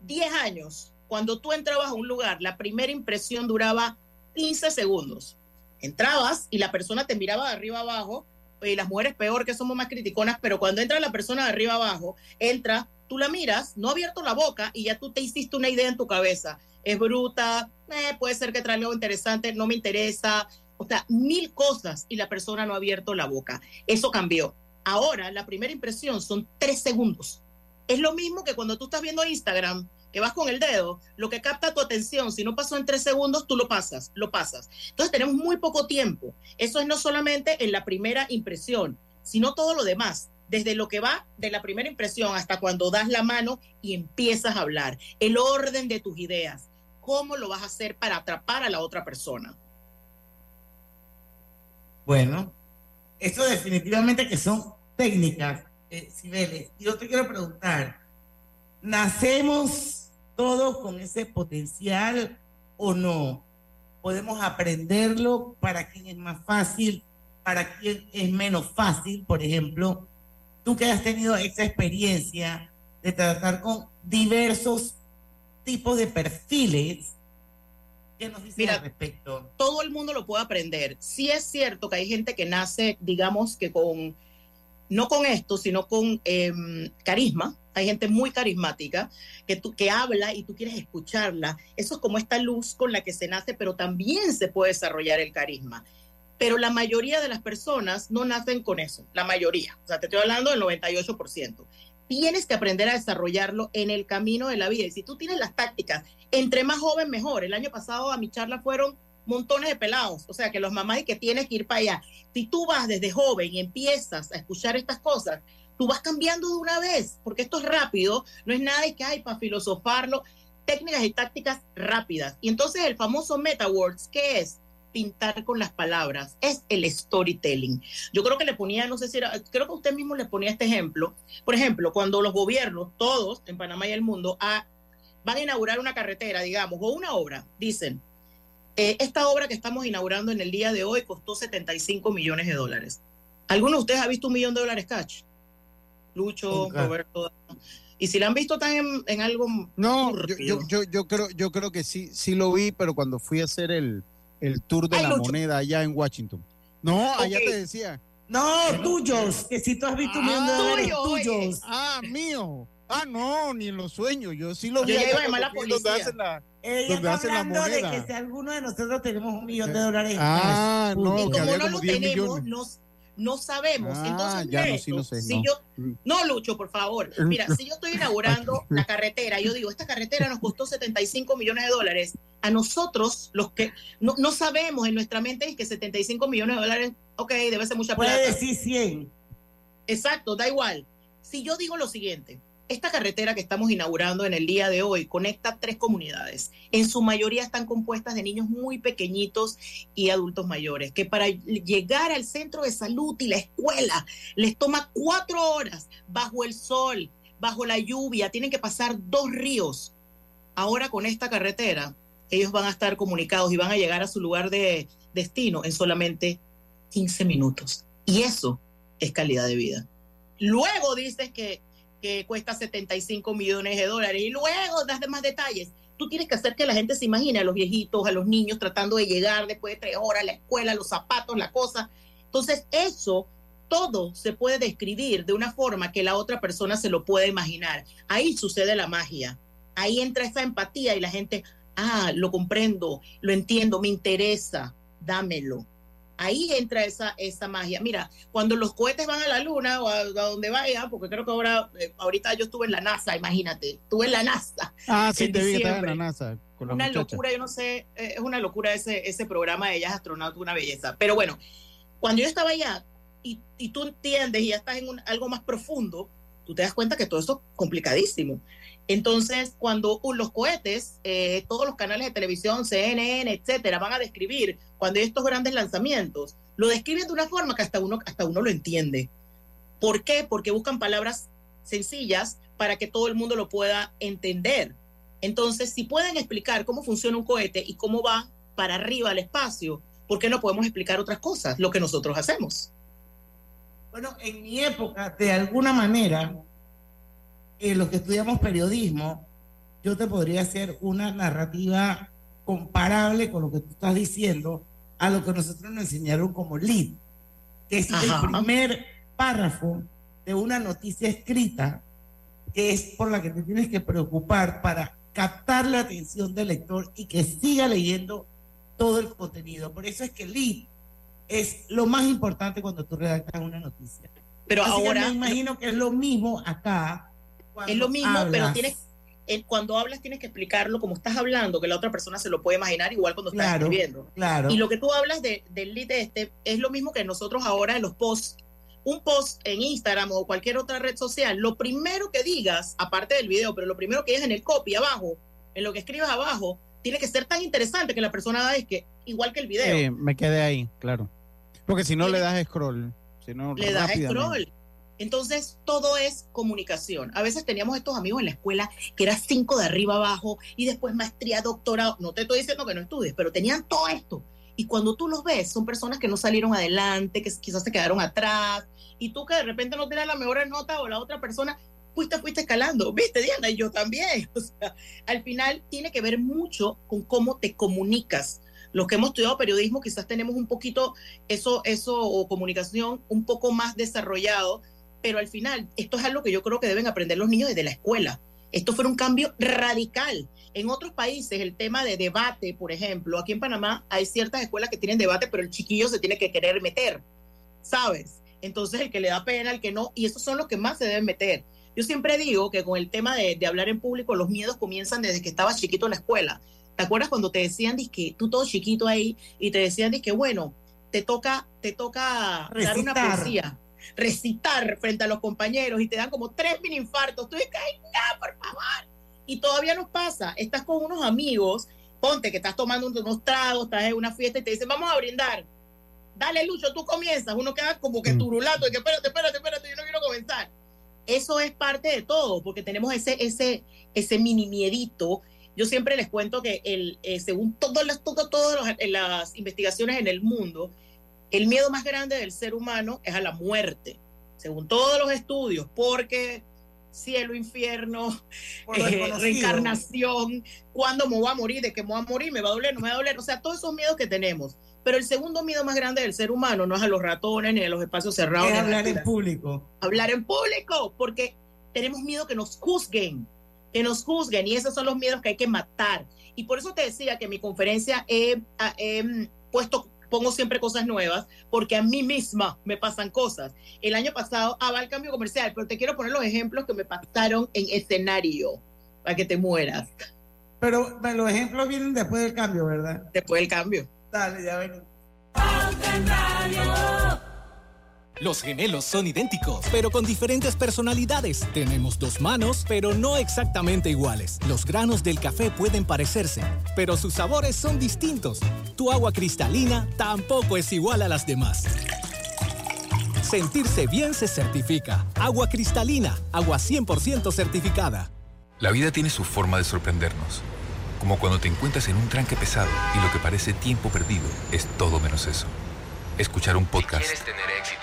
10 años, cuando tú entrabas a un lugar, la primera impresión duraba 15 segundos. Entrabas y la persona te miraba de arriba abajo, y las mujeres peor que somos más criticonas, pero cuando entra la persona de arriba abajo, entra, tú la miras, no ha abierto la boca y ya tú te hiciste una idea en tu cabeza. Es bruta, eh, puede ser que trae algo interesante, no me interesa. O sea, mil cosas y la persona no ha abierto la boca. Eso cambió. Ahora, la primera impresión son tres segundos. Es lo mismo que cuando tú estás viendo Instagram, que vas con el dedo, lo que capta tu atención, si no pasó en tres segundos, tú lo pasas, lo pasas. Entonces tenemos muy poco tiempo. Eso es no solamente en la primera impresión, sino todo lo demás desde lo que va de la primera impresión hasta cuando das la mano y empiezas a hablar, el orden de tus ideas, cómo lo vas a hacer para atrapar a la otra persona. Bueno, eso definitivamente que son técnicas, eh, Yo te quiero preguntar, ¿nacemos todos con ese potencial o no? ¿Podemos aprenderlo para quien es más fácil, para quien es menos fácil, por ejemplo? Tú que has tenido esa experiencia de tratar con diversos tipos de perfiles, ¿qué nos dice al respecto? Todo el mundo lo puede aprender. Sí es cierto que hay gente que nace, digamos que con, no con esto, sino con em, carisma. Hay gente muy carismática que, tú, que habla y tú quieres escucharla. Eso es como esta luz con la que se nace, pero también se puede desarrollar el carisma pero la mayoría de las personas no nacen con eso, la mayoría, o sea, te estoy hablando del 98%. Tienes que aprender a desarrollarlo en el camino de la vida. Y si tú tienes las tácticas, entre más joven, mejor. El año pasado a mi charla fueron montones de pelados, o sea, que los mamás y que tienes que ir para allá. Si tú vas desde joven y empiezas a escuchar estas cosas, tú vas cambiando de una vez, porque esto es rápido, no es nada de que hay para filosofarlo. técnicas y tácticas rápidas. Y entonces el famoso MetaWords, ¿qué es? Pintar con las palabras, es el storytelling. Yo creo que le ponía, no sé si era, creo que usted mismo le ponía este ejemplo. Por ejemplo, cuando los gobiernos, todos en Panamá y el mundo, a, van a inaugurar una carretera, digamos, o una obra, dicen, eh, esta obra que estamos inaugurando en el día de hoy costó 75 millones de dólares. ¿Alguno de ustedes ha visto un millón de dólares cash? Lucho, Roberto. Y si la han visto tan en, algo. No, yo, yo, yo, creo, yo creo que sí, sí lo vi, pero cuando fui a hacer el, el tour de la moneda allá en Washington. No, allá te decía. No, tuyos, que si tú has visto un millón de ah, dólares tuyos. Ah, mío. Ah, no, ni en los sueños. Yo sí lo vi. Yo ya iba a llamar la policía. Hacen la, Ella está hablando de que si alguno de nosotros tenemos un millón de dólares. Ah, no, y como no lo tenemos, nos no sabemos. Ah, Entonces, ya no, sí, no sé, si yo, no, Lucho, por favor. Mira, si yo estoy inaugurando la carretera, yo digo, esta carretera nos costó 75 millones de dólares. A nosotros, los que no, no sabemos en nuestra mente es que 75 millones de dólares, ok, debe ser mucha plata. Puede decir 100. Exacto, da igual. Si yo digo lo siguiente, esta carretera que estamos inaugurando en el día de hoy conecta tres comunidades. En su mayoría están compuestas de niños muy pequeñitos y adultos mayores, que para llegar al centro de salud y la escuela les toma cuatro horas bajo el sol, bajo la lluvia, tienen que pasar dos ríos. Ahora con esta carretera, ellos van a estar comunicados y van a llegar a su lugar de destino en solamente 15 minutos. Y eso es calidad de vida. Luego dices que que cuesta 75 millones de dólares y luego das más detalles. Tú tienes que hacer que la gente se imagine a los viejitos, a los niños tratando de llegar después de tres horas a la escuela, los zapatos, la cosa. Entonces, eso todo se puede describir de una forma que la otra persona se lo pueda imaginar. Ahí sucede la magia. Ahí entra esa empatía y la gente, ah, lo comprendo, lo entiendo, me interesa, dámelo. Ahí entra esa, esa magia. Mira, cuando los cohetes van a la luna o a, donde vayan, porque creo que ahora, eh, ahorita yo estuve en la NASA, imagínate, estuve en la NASA. Ah, sí, te vi en la NASA. una locura, yo no sé, eh, es una locura ese, ese programa de ellas astronautas, una belleza. Pero bueno, cuando yo estaba allá y, y tú entiendes y ya estás en algo más profundo, tú te das cuenta que todo esto es complicadísimo. Entonces, cuando los cohetes, eh, todos los canales de televisión, CNN, etcétera, van a describir cuando hay estos grandes lanzamientos, lo describen de una forma que hasta uno, hasta uno lo entiende. ¿Por qué? Porque buscan palabras sencillas para que todo el mundo lo pueda entender. Entonces, si pueden explicar cómo funciona un cohete y cómo va para arriba al espacio, ¿por qué no podemos explicar otras cosas, lo que nosotros hacemos? Bueno, en mi época, de alguna manera, eh, los que estudiamos periodismo, yo te podría hacer una narrativa comparable con lo que tú estás diciendo a lo que nosotros nos enseñaron como lead, que es el primer párrafo de una noticia escrita que es por la que te tienes que preocupar para captar la atención del lector y que siga leyendo todo el contenido. Por eso es que el lead es lo más importante cuando tú redactas una noticia. Pero ahora... me imagino que es lo mismo acá es lo mismo, pero tienes, eh, cuando hablas tienes que explicarlo como estás hablando, que la otra persona se lo puede imaginar igual cuando estás escribiendo. Claro. Y lo que tú hablas de, del lead este es lo mismo que nosotros ahora en los posts. Un post en Instagram o cualquier otra red social, lo primero que digas, aparte del video, pero lo primero que digas en el copy abajo, en lo que escribas abajo, tiene que ser tan interesante que la persona da es que, igual que el video. Sí, me quedé ahí, claro. Porque si no le das scroll. Si no, le das scroll. Entonces, todo es comunicación. A veces teníamos estos amigos en la escuela que era cinco de arriba abajo y después maestría, doctorado. No te estoy diciendo que no estudies, pero tenían todo esto. Y cuando tú los ves, son personas que no salieron adelante, que quizás se quedaron atrás. Y tú que de repente no tienes la mejor nota o la otra persona, fuiste, fuiste escalando. ¿Viste, Diana? Y yo también. O sea, al final tiene que ver mucho con cómo te comunicas los que hemos estudiado periodismo quizás tenemos un poquito eso, eso o comunicación un poco más desarrollado pero al final esto es algo que yo creo que deben aprender los niños desde la escuela. Esto fue un cambio radical. En otros países, el tema de debate, por ejemplo, aquí en Panamá hay ciertas escuelas que tienen debate, pero el chiquillo se tiene que querer meter, ¿sabes? Entonces, el que le da pena, el que no, y esos son los que más se deben meter. Yo siempre digo que con el tema de, hablar en público, los miedos comienzan desde que estabas chiquito en la escuela. ¿Te acuerdas cuando te decían, que tú todo chiquito ahí, y te decían, que bueno, te toca, te toca dar una poesía? Recitar frente a los compañeros y te dan como tres mini infartos. Tú dices, ay, no, por favor. Y todavía nos pasa, estás con unos amigos, ponte que estás tomando unos tragos, estás en una fiesta y te dicen, vamos a brindar. Dale, Lucho, tú comienzas. Uno queda como que turulato, y que espérate, espérate, espérate, yo no quiero comenzar. Eso es parte de todo, porque tenemos ese, ese, ese mini miedito. Yo siempre les cuento que el, eh, según todas las, todo, todas las investigaciones en el mundo, el miedo más grande del ser humano es a la muerte, según todos los estudios, porque cielo, infierno, eh, reencarnación, cuándo me voy a morir, de qué me voy a morir, me va a doler, no me va a doler, o sea, todos esos miedos que tenemos. Pero el segundo miedo más grande del ser humano no es a los ratones ni a los espacios cerrados. Es hablar en público. Hablar en público, porque tenemos miedo que nos juzguen, que nos juzguen, y esos son los miedos que hay que matar. Y por eso te decía que en mi conferencia he, he puesto pongo siempre cosas nuevas porque a mí misma me pasan cosas. El año pasado, ah, va el cambio comercial, pero te quiero poner los ejemplos que me pasaron en escenario para que te mueras. Pero los ejemplos vienen después del cambio, ¿verdad? Después del cambio. Dale, ya ven. Los gemelos son idénticos, pero con diferentes personalidades. Tenemos dos manos, pero no exactamente iguales. Los granos del café pueden parecerse, pero sus sabores son distintos. Tu agua cristalina tampoco es igual a las demás. Sentirse bien se certifica. Agua cristalina, agua 100% certificada. La vida tiene su forma de sorprendernos. Como cuando te encuentras en un tranque pesado y lo que parece tiempo perdido es todo menos eso. Escuchar un podcast. ¿Quieres tener éxito?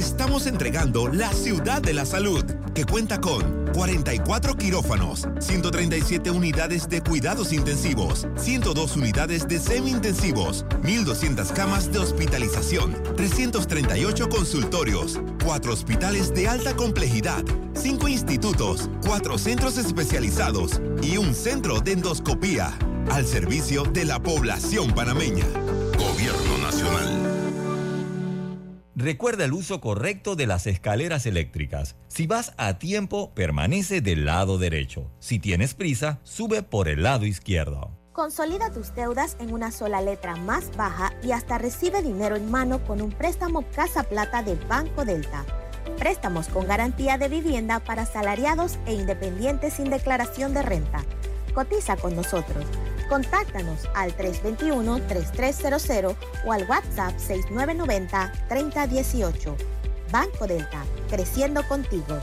Estamos entregando la ciudad de la salud, que cuenta con 44 quirófanos, 137 unidades de cuidados intensivos, 102 unidades de semi-intensivos, 1.200 camas de hospitalización, 338 consultorios, 4 hospitales de alta complejidad, 5 institutos, 4 centros especializados y un centro de endoscopía, al servicio de la población panameña. Recuerda el uso correcto de las escaleras eléctricas. Si vas a tiempo, permanece del lado derecho. Si tienes prisa, sube por el lado izquierdo. Consolida tus deudas en una sola letra más baja y hasta recibe dinero en mano con un préstamo Casa Plata de Banco Delta. Préstamos con garantía de vivienda para salariados e independientes sin declaración de renta. Cotiza con nosotros. Contáctanos al 321-3300 o al WhatsApp 6990-3018. Banco Delta, creciendo contigo.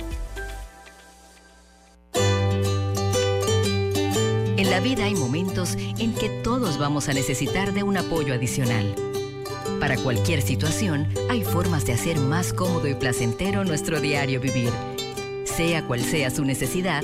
En la vida hay momentos en que todos vamos a necesitar de un apoyo adicional. Para cualquier situación, hay formas de hacer más cómodo y placentero nuestro diario vivir. Sea cual sea su necesidad,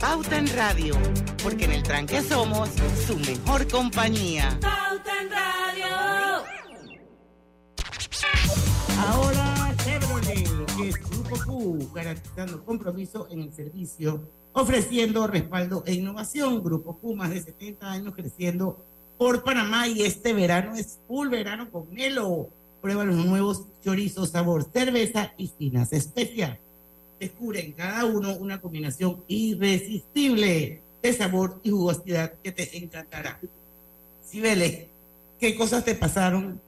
Pauta en Radio, porque en el tranque somos su mejor compañía. Pauta en Radio. Ahora Chevrolet, que es Grupo Q, garantizando compromiso en el servicio, ofreciendo respaldo e innovación. Grupo Q, más de 70 años creciendo por Panamá y este verano es full verano con Melo. Prueba los nuevos chorizos sabor cerveza y finas especias. Descubre en cada uno una combinación irresistible de sabor y jugosidad que te encantará. Sibele, ¿qué cosas te pasaron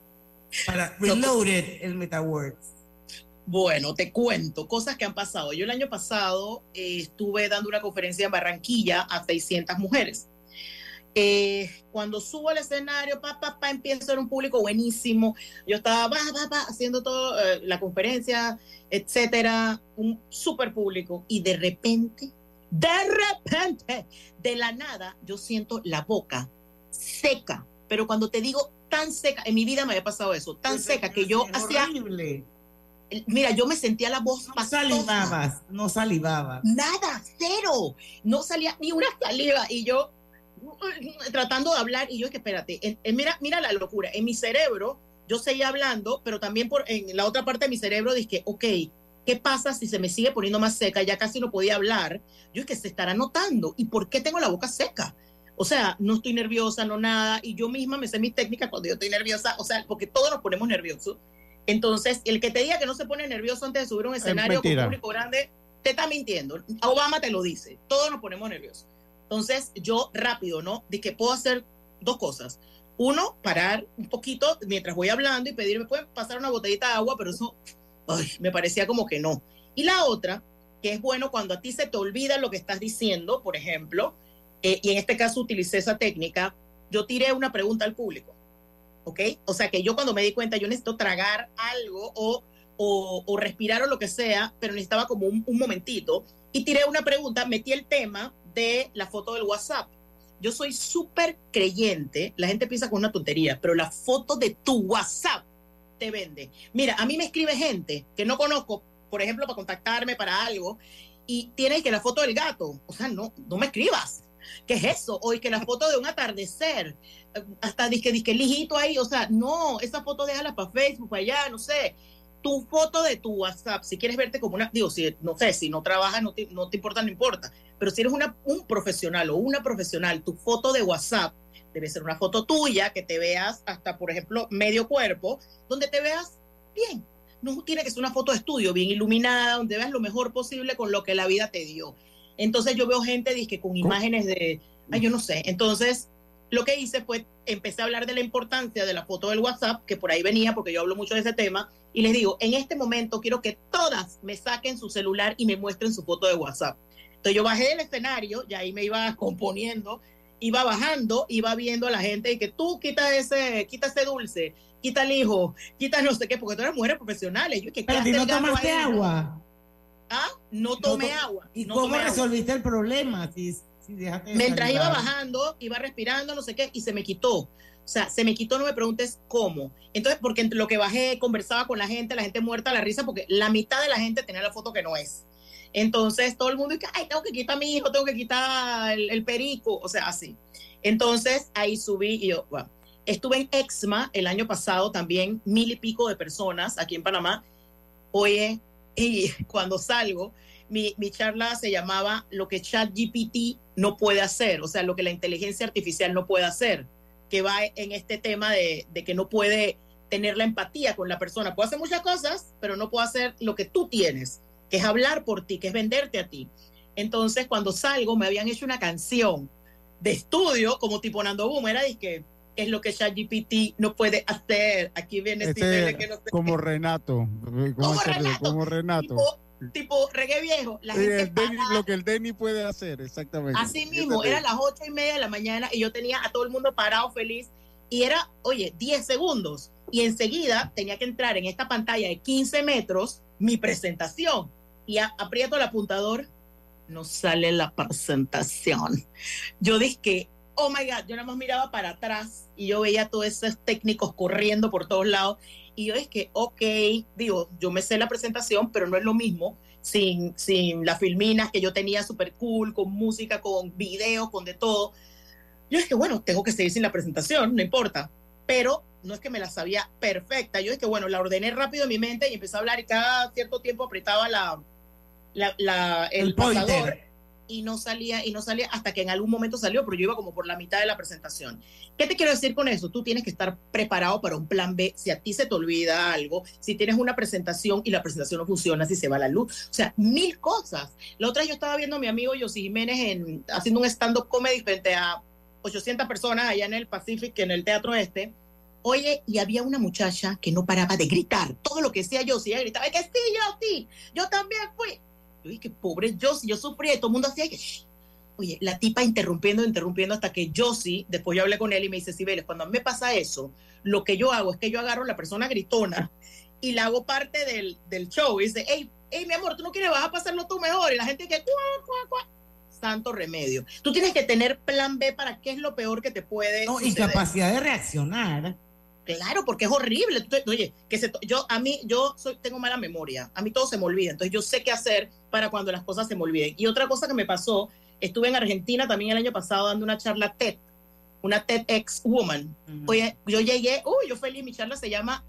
para Reloaded el MetaWorks? Bueno, te cuento cosas que han pasado. Yo el año pasado eh, estuve dando una conferencia en Barranquilla a 600 mujeres. Eh, cuando subo al escenario, pa, pa, pa, empiezo a ser un público buenísimo. Yo estaba va, va, va, haciendo toda la conferencia, etcétera, un super público. Y de repente, de repente, de la nada, yo siento la boca seca, pero cuando te digo tan seca, en mi vida me había pasado eso, tan seca que yo hacía... Horrible. Mira, yo me sentía la voz No pastosa. salivabas, no salivabas. Nada, cero. No salía ni una saliva. Y yo tratando de hablar, y yo es que espérate, en- en- mira, mira la locura. En mi cerebro, yo seguía hablando, pero también por en la otra parte de mi cerebro dije, ok, ¿qué pasa si se me sigue poniendo más seca? Ya casi no podía hablar. Yo es que se estará notando. ¿Y por qué tengo la boca seca? O sea, no estoy nerviosa, no nada. Y yo misma me sé mis técnicas cuando yo estoy nerviosa. O sea, porque todos nos ponemos nerviosos. Entonces, el que te diga que no se pone nervioso antes de subir un escenario con mentira. público grande, te está mintiendo. Obama te lo dice. Todos nos ponemos nerviosos. Entonces, yo rápido, ¿no? De que puedo hacer dos cosas. Uno, parar un poquito mientras voy hablando y pedirme, pueden pasar una botellita de agua, pero eso ay, me parecía como que no. Y la otra, que es bueno cuando a ti se te olvida lo que estás diciendo, por ejemplo, eh, y en este caso utilicé esa técnica, yo tiré una pregunta al público. ¿Ok? O sea que yo cuando me di cuenta, yo necesito tragar algo o, o, o respirar o lo que sea, pero necesitaba como un, un momentito. Y tiré una pregunta, metí el tema de la foto del WhatsApp. Yo soy súper creyente, la gente piensa con una tontería, pero la foto de tu WhatsApp te vende. Mira, a mí me escribe gente que no conozco, por ejemplo, para contactarme para algo, y tiene que la foto del gato. O sea, no, no me escribas. ¿Qué es eso? O que la foto de un atardecer, hasta disque, disque el hijito ahí, o sea, no, esa foto déjala para Facebook, para allá, no sé. Tu foto de tu WhatsApp, si quieres verte como una, digo, si, no sé, si no trabajas, no te, no te importa, no importa. Pero si eres una, un profesional o una profesional, tu foto de WhatsApp debe ser una foto tuya, que te veas hasta, por ejemplo, medio cuerpo, donde te veas bien. No tiene que ser una foto de estudio, bien iluminada, donde veas lo mejor posible con lo que la vida te dio. Entonces yo veo gente dizque, con imágenes de, ay, yo no sé. Entonces lo que hice fue, empecé a hablar de la importancia de la foto del WhatsApp, que por ahí venía, porque yo hablo mucho de ese tema, y les digo, en este momento quiero que todas me saquen su celular y me muestren su foto de WhatsApp. Entonces yo bajé del escenario, y ahí me iba componiendo, iba bajando, iba viendo a la gente y que tú quita ese, quita ese dulce, quita el hijo, quita no sé qué, porque tú eres mujeres profesionales. Yo, ¿qué Pero si no el tomaste ahí? agua. Ah, no tomé to- agua. ¿Y no cómo agua. resolviste el problema? Si, si dejaste de Mientras iba bajando, iba respirando, no sé qué, y se me quitó. O sea, se me quitó, no me preguntes cómo. Entonces, porque entre lo que bajé, conversaba con la gente, la gente muerta a la risa, porque la mitad de la gente tenía la foto que no es. Entonces, todo el mundo dice, ay, tengo que quitar a mi hijo, tengo que quitar el, perico, o sea, así. Entonces, ahí subí y yo, estuve en Exma el año pasado también, mil y pico de personas aquí en Panamá. Oye, y cuando salgo, mi, mi charla se llamaba Lo que ChatGPT no puede hacer, o sea, lo que la inteligencia artificial no puede hacer, que va en este tema de, de que no puede tener la empatía con la persona. Puede hacer muchas cosas, pero no puede hacer lo que tú tienes, que es hablar por ti, que es venderte a ti. Entonces, cuando salgo, me habían hecho una canción de estudio, como tipo Nando Boom, era que es lo que ChatGPT no puede hacer. Aquí viene Este, que no sé como Renato. Como, este- Renato. como Renato. tipo, tipo reggae viejo. La Sí, gente Denny- lo que el Denny puede hacer, exactamente. Así mismo, eran las ocho y media de la mañana y yo tenía a todo el mundo parado feliz y era, oye, 10 segundos y enseguida tenía que entrar en esta pantalla de 15 metros mi presentación y a- aprieto el apuntador, no sale la presentación. Yo dije oh my God, yo nada más miraba para atrás y yo veía a todos esos técnicos corriendo por todos lados y yo que, ok, digo, yo me sé la presentación, pero no es lo mismo sin, sin las filminas que yo tenía súper cool, con música, con videos, con de todo. Yo que, bueno, tengo que seguir sin la presentación, no importa. Pero no es que me la sabía perfecta. Yo que, bueno, la ordené rápido en mi mente y empecé a hablar y cada cierto tiempo apretaba la, la, la- el, El pasador y no salía y no salía hasta que en algún momento salió, pero yo iba como por la mitad de la presentación. ¿Qué te quiero decir con eso? Tú tienes que estar preparado para un plan B. Si a ti se te olvida algo, si tienes una presentación y la presentación no funciona, si se va la luz, o sea, mil cosas. La otra yo estaba viendo a mi amigo José Jiménez en, haciendo un stand-up comedy frente a 800 personas allá en el Pacific, en el teatro este. Oye, y había una muchacha que no paraba de gritar. Todo lo que decía yo, ella gritaba, que sí, yo sí, yo también fui. Yo dije, pobre Josie, yo sufría y todo el mundo hacía que... "Shh". Oye, la tipa interrumpiendo, interrumpiendo hasta que Josie, después yo hablé con él y me dice, Sibeles, cuando a mí me pasa eso, lo que yo hago es que yo agarro a la persona gritona y la hago parte del, del show y dice, hey, hey, mi amor, tú no quieres, vas a pasarlo tú mejor. Y la gente que, cuá, cuá, cuá. santo remedio. Tú tienes que tener plan B para qué es lo peor que te puede No, y suceder. capacidad de reaccionar. Claro, porque es horrible. Oye, que se, yo a mí yo soy, tengo mala memoria. A mí todo se me olvida. Entonces yo sé qué hacer para cuando las cosas se me olviden. Y otra cosa que me pasó, estuve en Argentina también el año pasado dando una charla TED, una TEDx Woman. Oye, yo llegué, uy, yo feliz, mi charla se llama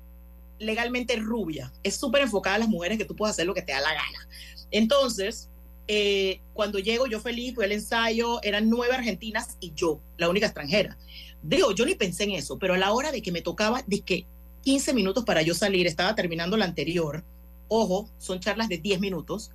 Legalmente Rubia. Es súper enfocada a las mujeres que tú puedes hacer lo que te da la gana. Entonces, eh, cuando llego, yo feliz, fui al ensayo, eran nueve argentinas y yo, la única extranjera. Digo, yo ni pensé en eso, pero a la hora de que me tocaba, de que 15 minutos para yo salir, estaba terminando la anterior, ojo, son charlas de 10 minutos,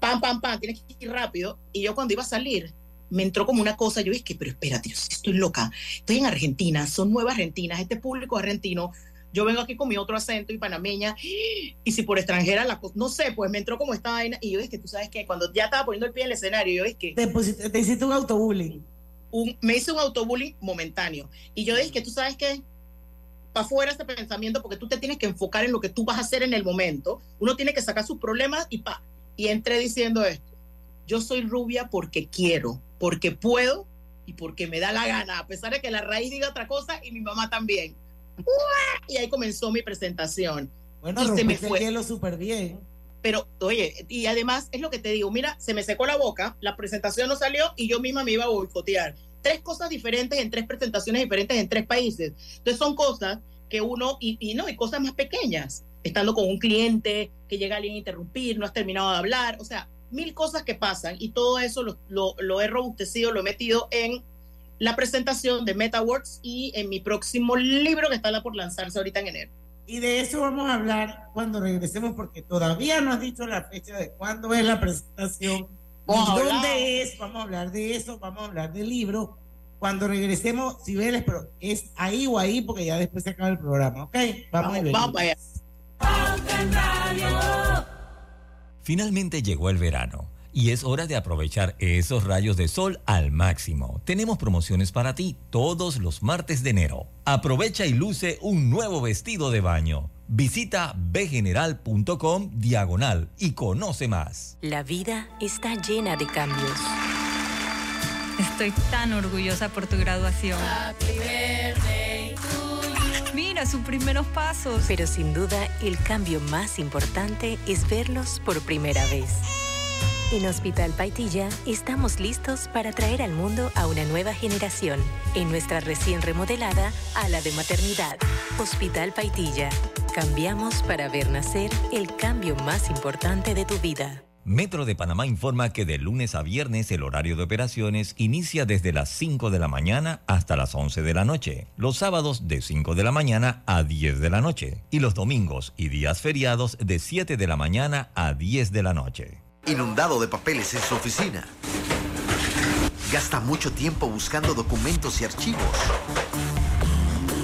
pam, pam, pam, tienes que ir rápido, y yo cuando iba a salir, me entró como una cosa, yo dije, pero espérate, yo estoy loca, estoy en Argentina, son nuevas argentinas, este público argentino, yo vengo aquí con mi otro acento y panameña, y si por extranjera la cosa, no sé, pues me entró como esta vaina, y yo dije, tú sabes que cuando ya estaba poniendo el pie en el escenario, yo dije, Te, pusiste- te hiciste un autobullying. un, me hice un autobullying momentáneo. Y yo dije tú sabes que para afuera ese pensamiento, porque tú te tienes que enfocar en lo que tú vas a hacer en el momento. Uno tiene que sacar sus problemas y pa. Y entré diciendo esto. Yo soy rubia porque quiero, porque puedo y porque me da la gana, a pesar de que la raíz diga otra cosa y mi mamá también. ¡Uah! Y ahí comenzó mi presentación. Bueno, y se me rompiste el fue. hielo súper bien. Pero, oye, y además es lo que te digo, mira, se me secó la boca, la presentación no salió y yo misma me iba a boicotear. Tres cosas diferentes en tres presentaciones diferentes en tres países. Entonces son cosas que uno, y, y no, y cosas más pequeñas, estando con un cliente, que llega alguien a interrumpir, no has terminado de hablar, o sea, mil cosas que pasan y todo eso lo, lo, lo he robustecido, lo he metido en la presentación de MetaWorks y en mi próximo libro que está por lanzarse ahorita en enero. Y de eso vamos a hablar cuando regresemos, porque todavía no has dicho la fecha de cuándo es la presentación, Vamos a hablar. dónde es. Vamos a hablar de eso, vamos a hablar del libro. Cuando regresemos, Cibeles, pero es ahí o ahí, porque ya después se acaba el programa, ¿ok? Vamos, Vamos, y vamos allá. Finalmente llegó el verano y es hora de aprovechar esos rayos de sol al máximo. Tenemos promociones para ti todos los martes de enero. Aprovecha y luce un nuevo vestido de baño. Visita bgeneral.com diagonal y conoce más. La vida está llena de cambios. Estoy tan orgullosa por tu graduación. Mira sus primeros pasos. Pero sin duda, el cambio más importante es verlos por primera vez. En Hospital Paitilla estamos listos para traer al mundo a una nueva generación en nuestra recién remodelada ala de maternidad. Hospital Paitilla. Cambiamos para ver nacer el cambio más importante de tu vida. Metro de Panamá informa que de lunes a viernes el horario de operaciones inicia desde las 5 de la mañana hasta las 11 de la noche, los sábados de 5 de la mañana a 10 de la noche y los domingos y días feriados de 7 de la mañana a 10 de la noche. Inundado de papeles en su oficina. Gasta mucho tiempo buscando documentos y archivos.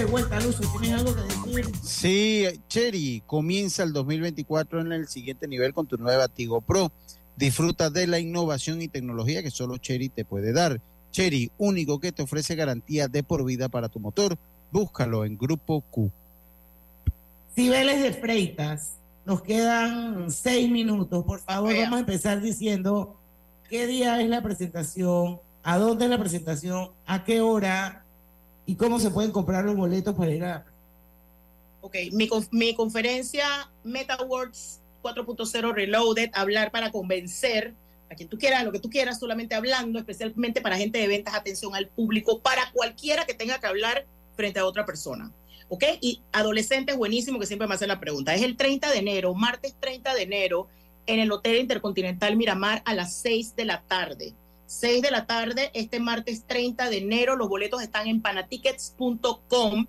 De vuelta, Lucio. ¿Tienes algo que decir? Sí, Cherry, comienza el 2024 en el siguiente nivel con tu nueva Tigo Pro. Disfruta de la innovación y tecnología que solo Cherry te puede dar. Cherry, único que te ofrece garantía de por vida para tu motor. Búscalo en Grupo Q. Cibeles de Freitas, nos quedan seis minutos. Por favor, vamos a empezar diciendo qué día es la presentación, a dónde es la presentación, a qué hora y cómo se pueden comprar los boletos para ir a... Ok, mi, mi conferencia MetaWorks 4.0 Reloaded, hablar para convencer a quien tú quieras, lo que tú quieras, solamente hablando, especialmente para gente de ventas, atención al público, para cualquiera que tenga que hablar frente a otra persona. ¿Ok? Y adolescentes, buenísimo, que siempre me hacen la pregunta. Es el 30 de enero, martes 30 de enero, en el Hotel Intercontinental Miramar a las 6 de la tarde. 6 de la tarde, este martes 30 de enero. Los boletos están en panatickets.com.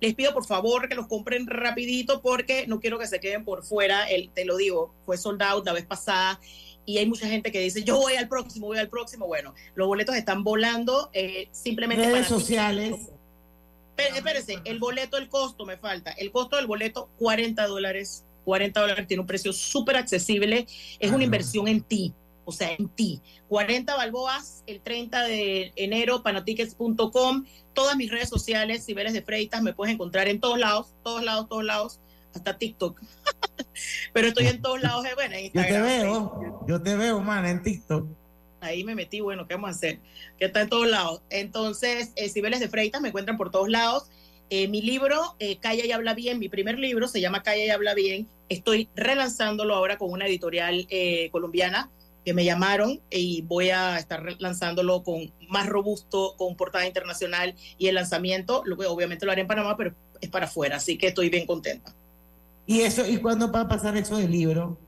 Les pido por favor que los compren rapidito porque no quiero que se queden por fuera. El, te lo digo, fue soldado la vez pasada y hay mucha gente que dice, yo voy al próximo, voy al próximo. Bueno, los boletos están volando eh, simplemente. Redes sociales. Espérense, el boleto, el costo me falta. El costo del boleto, 40 dólares. 40 dólares tiene un precio súper accesible. Es una inversión en ti o sea, en ti. 40 balboas el 30 de enero, panatickets.com. Todas mis redes sociales, Cibeles de Freitas, me puedes encontrar en todos lados, todos lados, todos lados, hasta TikTok. Pero estoy en todos lados, eh, bueno, Yo te veo, yo te veo, man, en TikTok. Ahí me metí, bueno, ¿qué vamos a hacer? Que está en todos lados. Entonces, eh, Cibeles de Freitas me encuentran por todos lados. Eh, mi libro, eh, Calla y Habla Bien, mi primer libro, se llama Calla y Habla Bien. Estoy relanzándolo ahora con una editorial eh, colombiana que me llamaron y voy a estar lanzándolo con más robusto, con portada internacional y el lanzamiento, lo, obviamente lo haré en Panamá, pero es para afuera, así que estoy bien contenta. ¿Y eso y cuándo va a pasar eso del libro?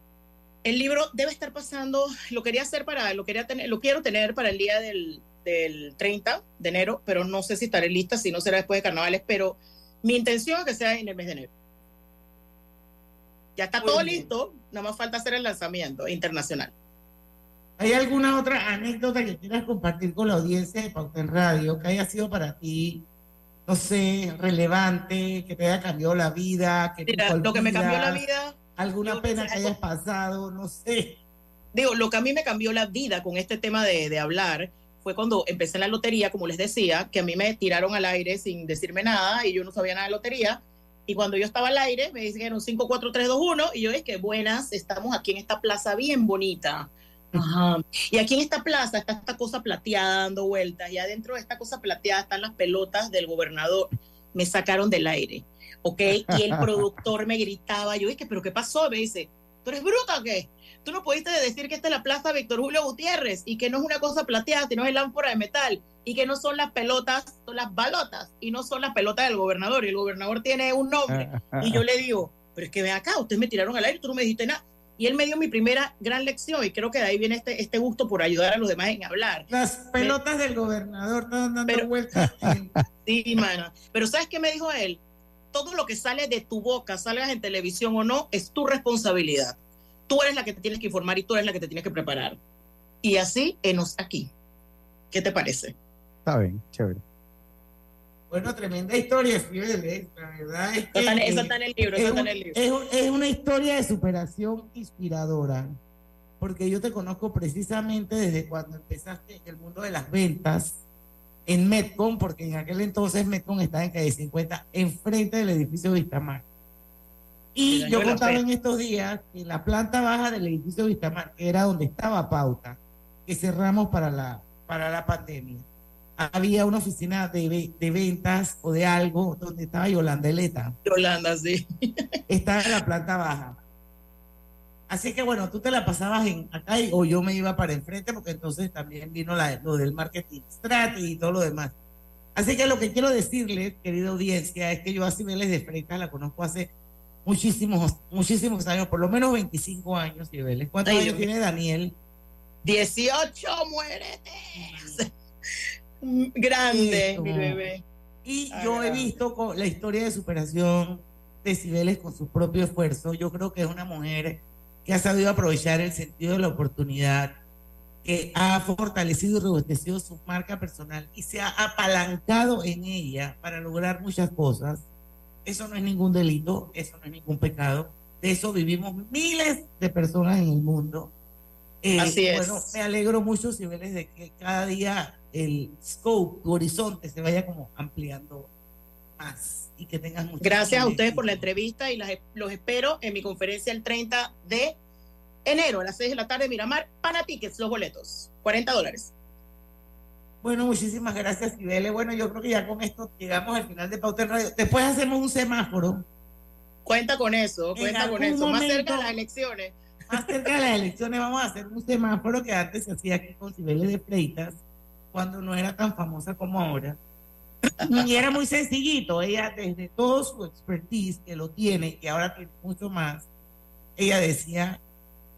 El libro debe estar pasando, lo quería hacer para, lo quería tener, lo quiero tener para el día del, del 30 de enero, pero no sé si estaré lista, si no será después de carnavales, pero mi intención es que sea en el mes de enero. Ya está todo listo, nada más falta hacer el lanzamiento internacional. ¿Hay alguna otra anécdota que quieras compartir con la audiencia de Pauta en Radio que haya sido para ti, no sé, relevante, que te haya cambiado la vida? Que Mira, lo que me cambió la vida. Alguna pena que hayas pasado, no sé. Digo, lo que a mí me cambió la vida con este tema de, de hablar fue cuando empecé en la lotería, como les decía, que a mí me tiraron al aire sin decirme nada y yo no sabía nada de lotería. Y cuando yo estaba al aire, me dijeron 5, 4, 3, 2, 1. Y yo que buenas, estamos aquí en esta plaza bien bonita Ajá. Y aquí en esta plaza está esta cosa plateada dando vueltas y adentro de esta cosa plateada están las pelotas del gobernador. Me sacaron del aire, ¿ok? Y el productor me gritaba, yo dije, ¿pero qué pasó? Me dice, ¿tú eres bruta o qué? Tú no pudiste decir que esta es la plaza Víctor Julio Gutiérrez y que no es una cosa plateada, sino es lámpara de metal y que no son las pelotas, son las balotas y no son las pelotas del gobernador y el gobernador tiene un nombre. Y yo le digo, pero es que ven acá, ustedes me tiraron al aire, tú no me dijiste nada. Y él me dio mi primera gran lección y creo que de ahí viene este, este gusto por ayudar a los demás en hablar. Las pelotas del gobernador están dando vueltas. sí, mano. Pero ¿sabes qué me dijo él? Todo lo que sale de tu boca, salgas en televisión o no, es tu responsabilidad. Tú eres la que te tienes que informar y tú eres la que te tienes que preparar. Y así, enos aquí. ¿Qué te parece? Está bien, chévere. Bueno, tremenda historia, Fidel, la verdad es que... Eso está, eso está en el libro, eso está en el libro. Es, es, una historia de superación inspiradora, porque yo te conozco precisamente desde cuando empezaste el mundo de las ventas en Metcon, porque en aquel entonces Metcon estaba en calle 50, enfrente del edificio Vistamar. Y yo contaba en estos días que en la planta baja del edificio Vistamar, que era donde estaba Pauta, que cerramos para la, para la pandemia había una oficina de, de, ventas o de algo donde estaba Yolanda Eleta. Yolanda, sí. Estaba en la planta baja. Así que bueno, tú te la pasabas en acá y, o yo me iba para enfrente porque entonces también vino la, lo del marketing strategy y todo lo demás. Así que lo que quiero decirles, querida audiencia, es que yo a Cibeles de Freitas la conozco hace muchísimos, muchísimos años, por lo menos 25 años, Cibeles. ¿Cuántos años tiene Daniel? 18, muérete grande, mi bebé. Y yo he visto con la historia de superación de Cibeles con su propio esfuerzo. Yo creo que es una mujer que ha sabido aprovechar el sentido de la oportunidad, que ha fortalecido y robustecido su marca personal y se ha apalancado en ella para lograr muchas cosas. Eso no es ningún delito, eso no es ningún pecado. De eso vivimos miles de personas en el mundo. Eh, Así es. Bueno, me alegro mucho, Cibeles, de que cada día el scope, tu horizonte se vaya como ampliando más y que tengas mucho. Gracias a ustedes por la entrevista y las, los espero en mi conferencia el 30 de enero a las 6 de la tarde, Miramar, para tickets, los boletos, 40 dólares. Bueno, muchísimas gracias, Sibele. Bueno, yo creo que ya con esto llegamos al final de Pauta en Radio. Después hacemos un semáforo. Cuenta con eso, cuenta con eso. momento, más cerca de las elecciones. Más cerca de las elecciones vamos a hacer un semáforo que antes se hacía aquí con Sibele de Freitas cuando no era tan famosa como ahora. Y era muy sencillito, ella desde todo su expertise, que lo tiene, y ahora tiene mucho más, ella decía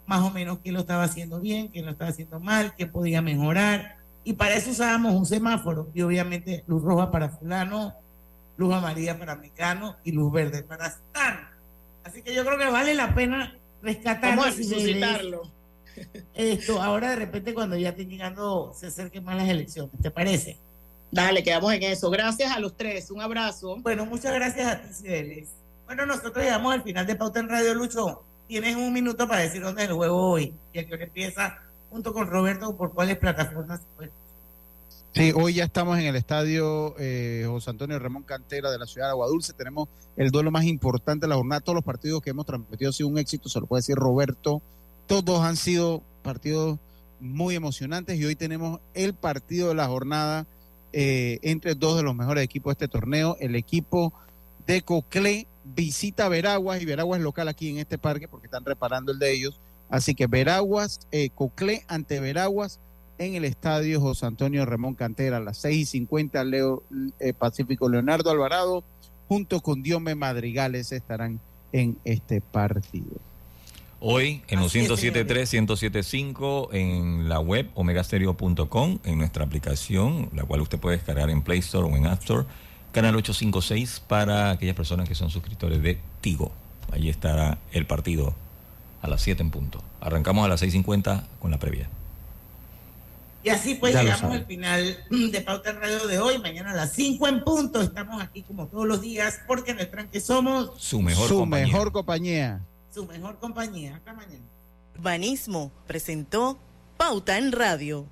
más o menos quién lo estaba haciendo bien, quién lo estaba haciendo mal, qué podía mejorar. Y para eso usábamos un semáforo, y obviamente luz roja para fulano, luz amarilla para Mecano y luz verde para Star. Así que yo creo que vale la pena rescatar Vamos a resucitarlo. Esto, ahora de repente cuando ya estén llegando, se acerquen más las elecciones, ¿te parece? Dale, quedamos en eso. Gracias a los tres. Un abrazo. Bueno, muchas gracias a ti, Cibeles. Bueno, nosotros llegamos al final de Pauta en Radio Lucho. Tienes un minuto para decir dónde es el juego hoy. Y el que empieza junto con Roberto, por cuáles plataformas. Sí, hoy ya estamos en el estadio eh, José Antonio Ramón Cantera de la ciudad de Aguadulce. Tenemos el duelo más importante de la jornada. Todos los partidos que hemos transmitido han sido un éxito, se lo puede decir Roberto. Todos han sido partidos muy emocionantes y hoy tenemos el partido de la jornada eh, entre dos de los mejores equipos de este torneo. El equipo de Coclé visita Veraguas y Veraguas es local aquí en este parque porque están reparando el de ellos. Así que Veraguas, eh, Coclé ante Veraguas en el estadio José Antonio Ramón Cantera a las 6 y 50 Leo eh, Pacífico Leonardo Alvarado junto con Diome Madrigales estarán en este partido. Hoy en los 107.3, 107.5 en la web omegastereo.com, en nuestra aplicación, la cual usted puede descargar en Play Store o en App Store, canal 856 para aquellas personas que son suscriptores de Tigo. Ahí estará el partido a las 7 en punto. Arrancamos a las 6.50 con la previa. Y así pues llegamos al final de Pauta Radio de hoy. Mañana a las 5 en punto estamos aquí como todos los días porque en el tranque somos su mejor su compañía. mejor compañía. Su mejor compañía. Hasta mañana. Urbanismo presentó Pauta en Radio.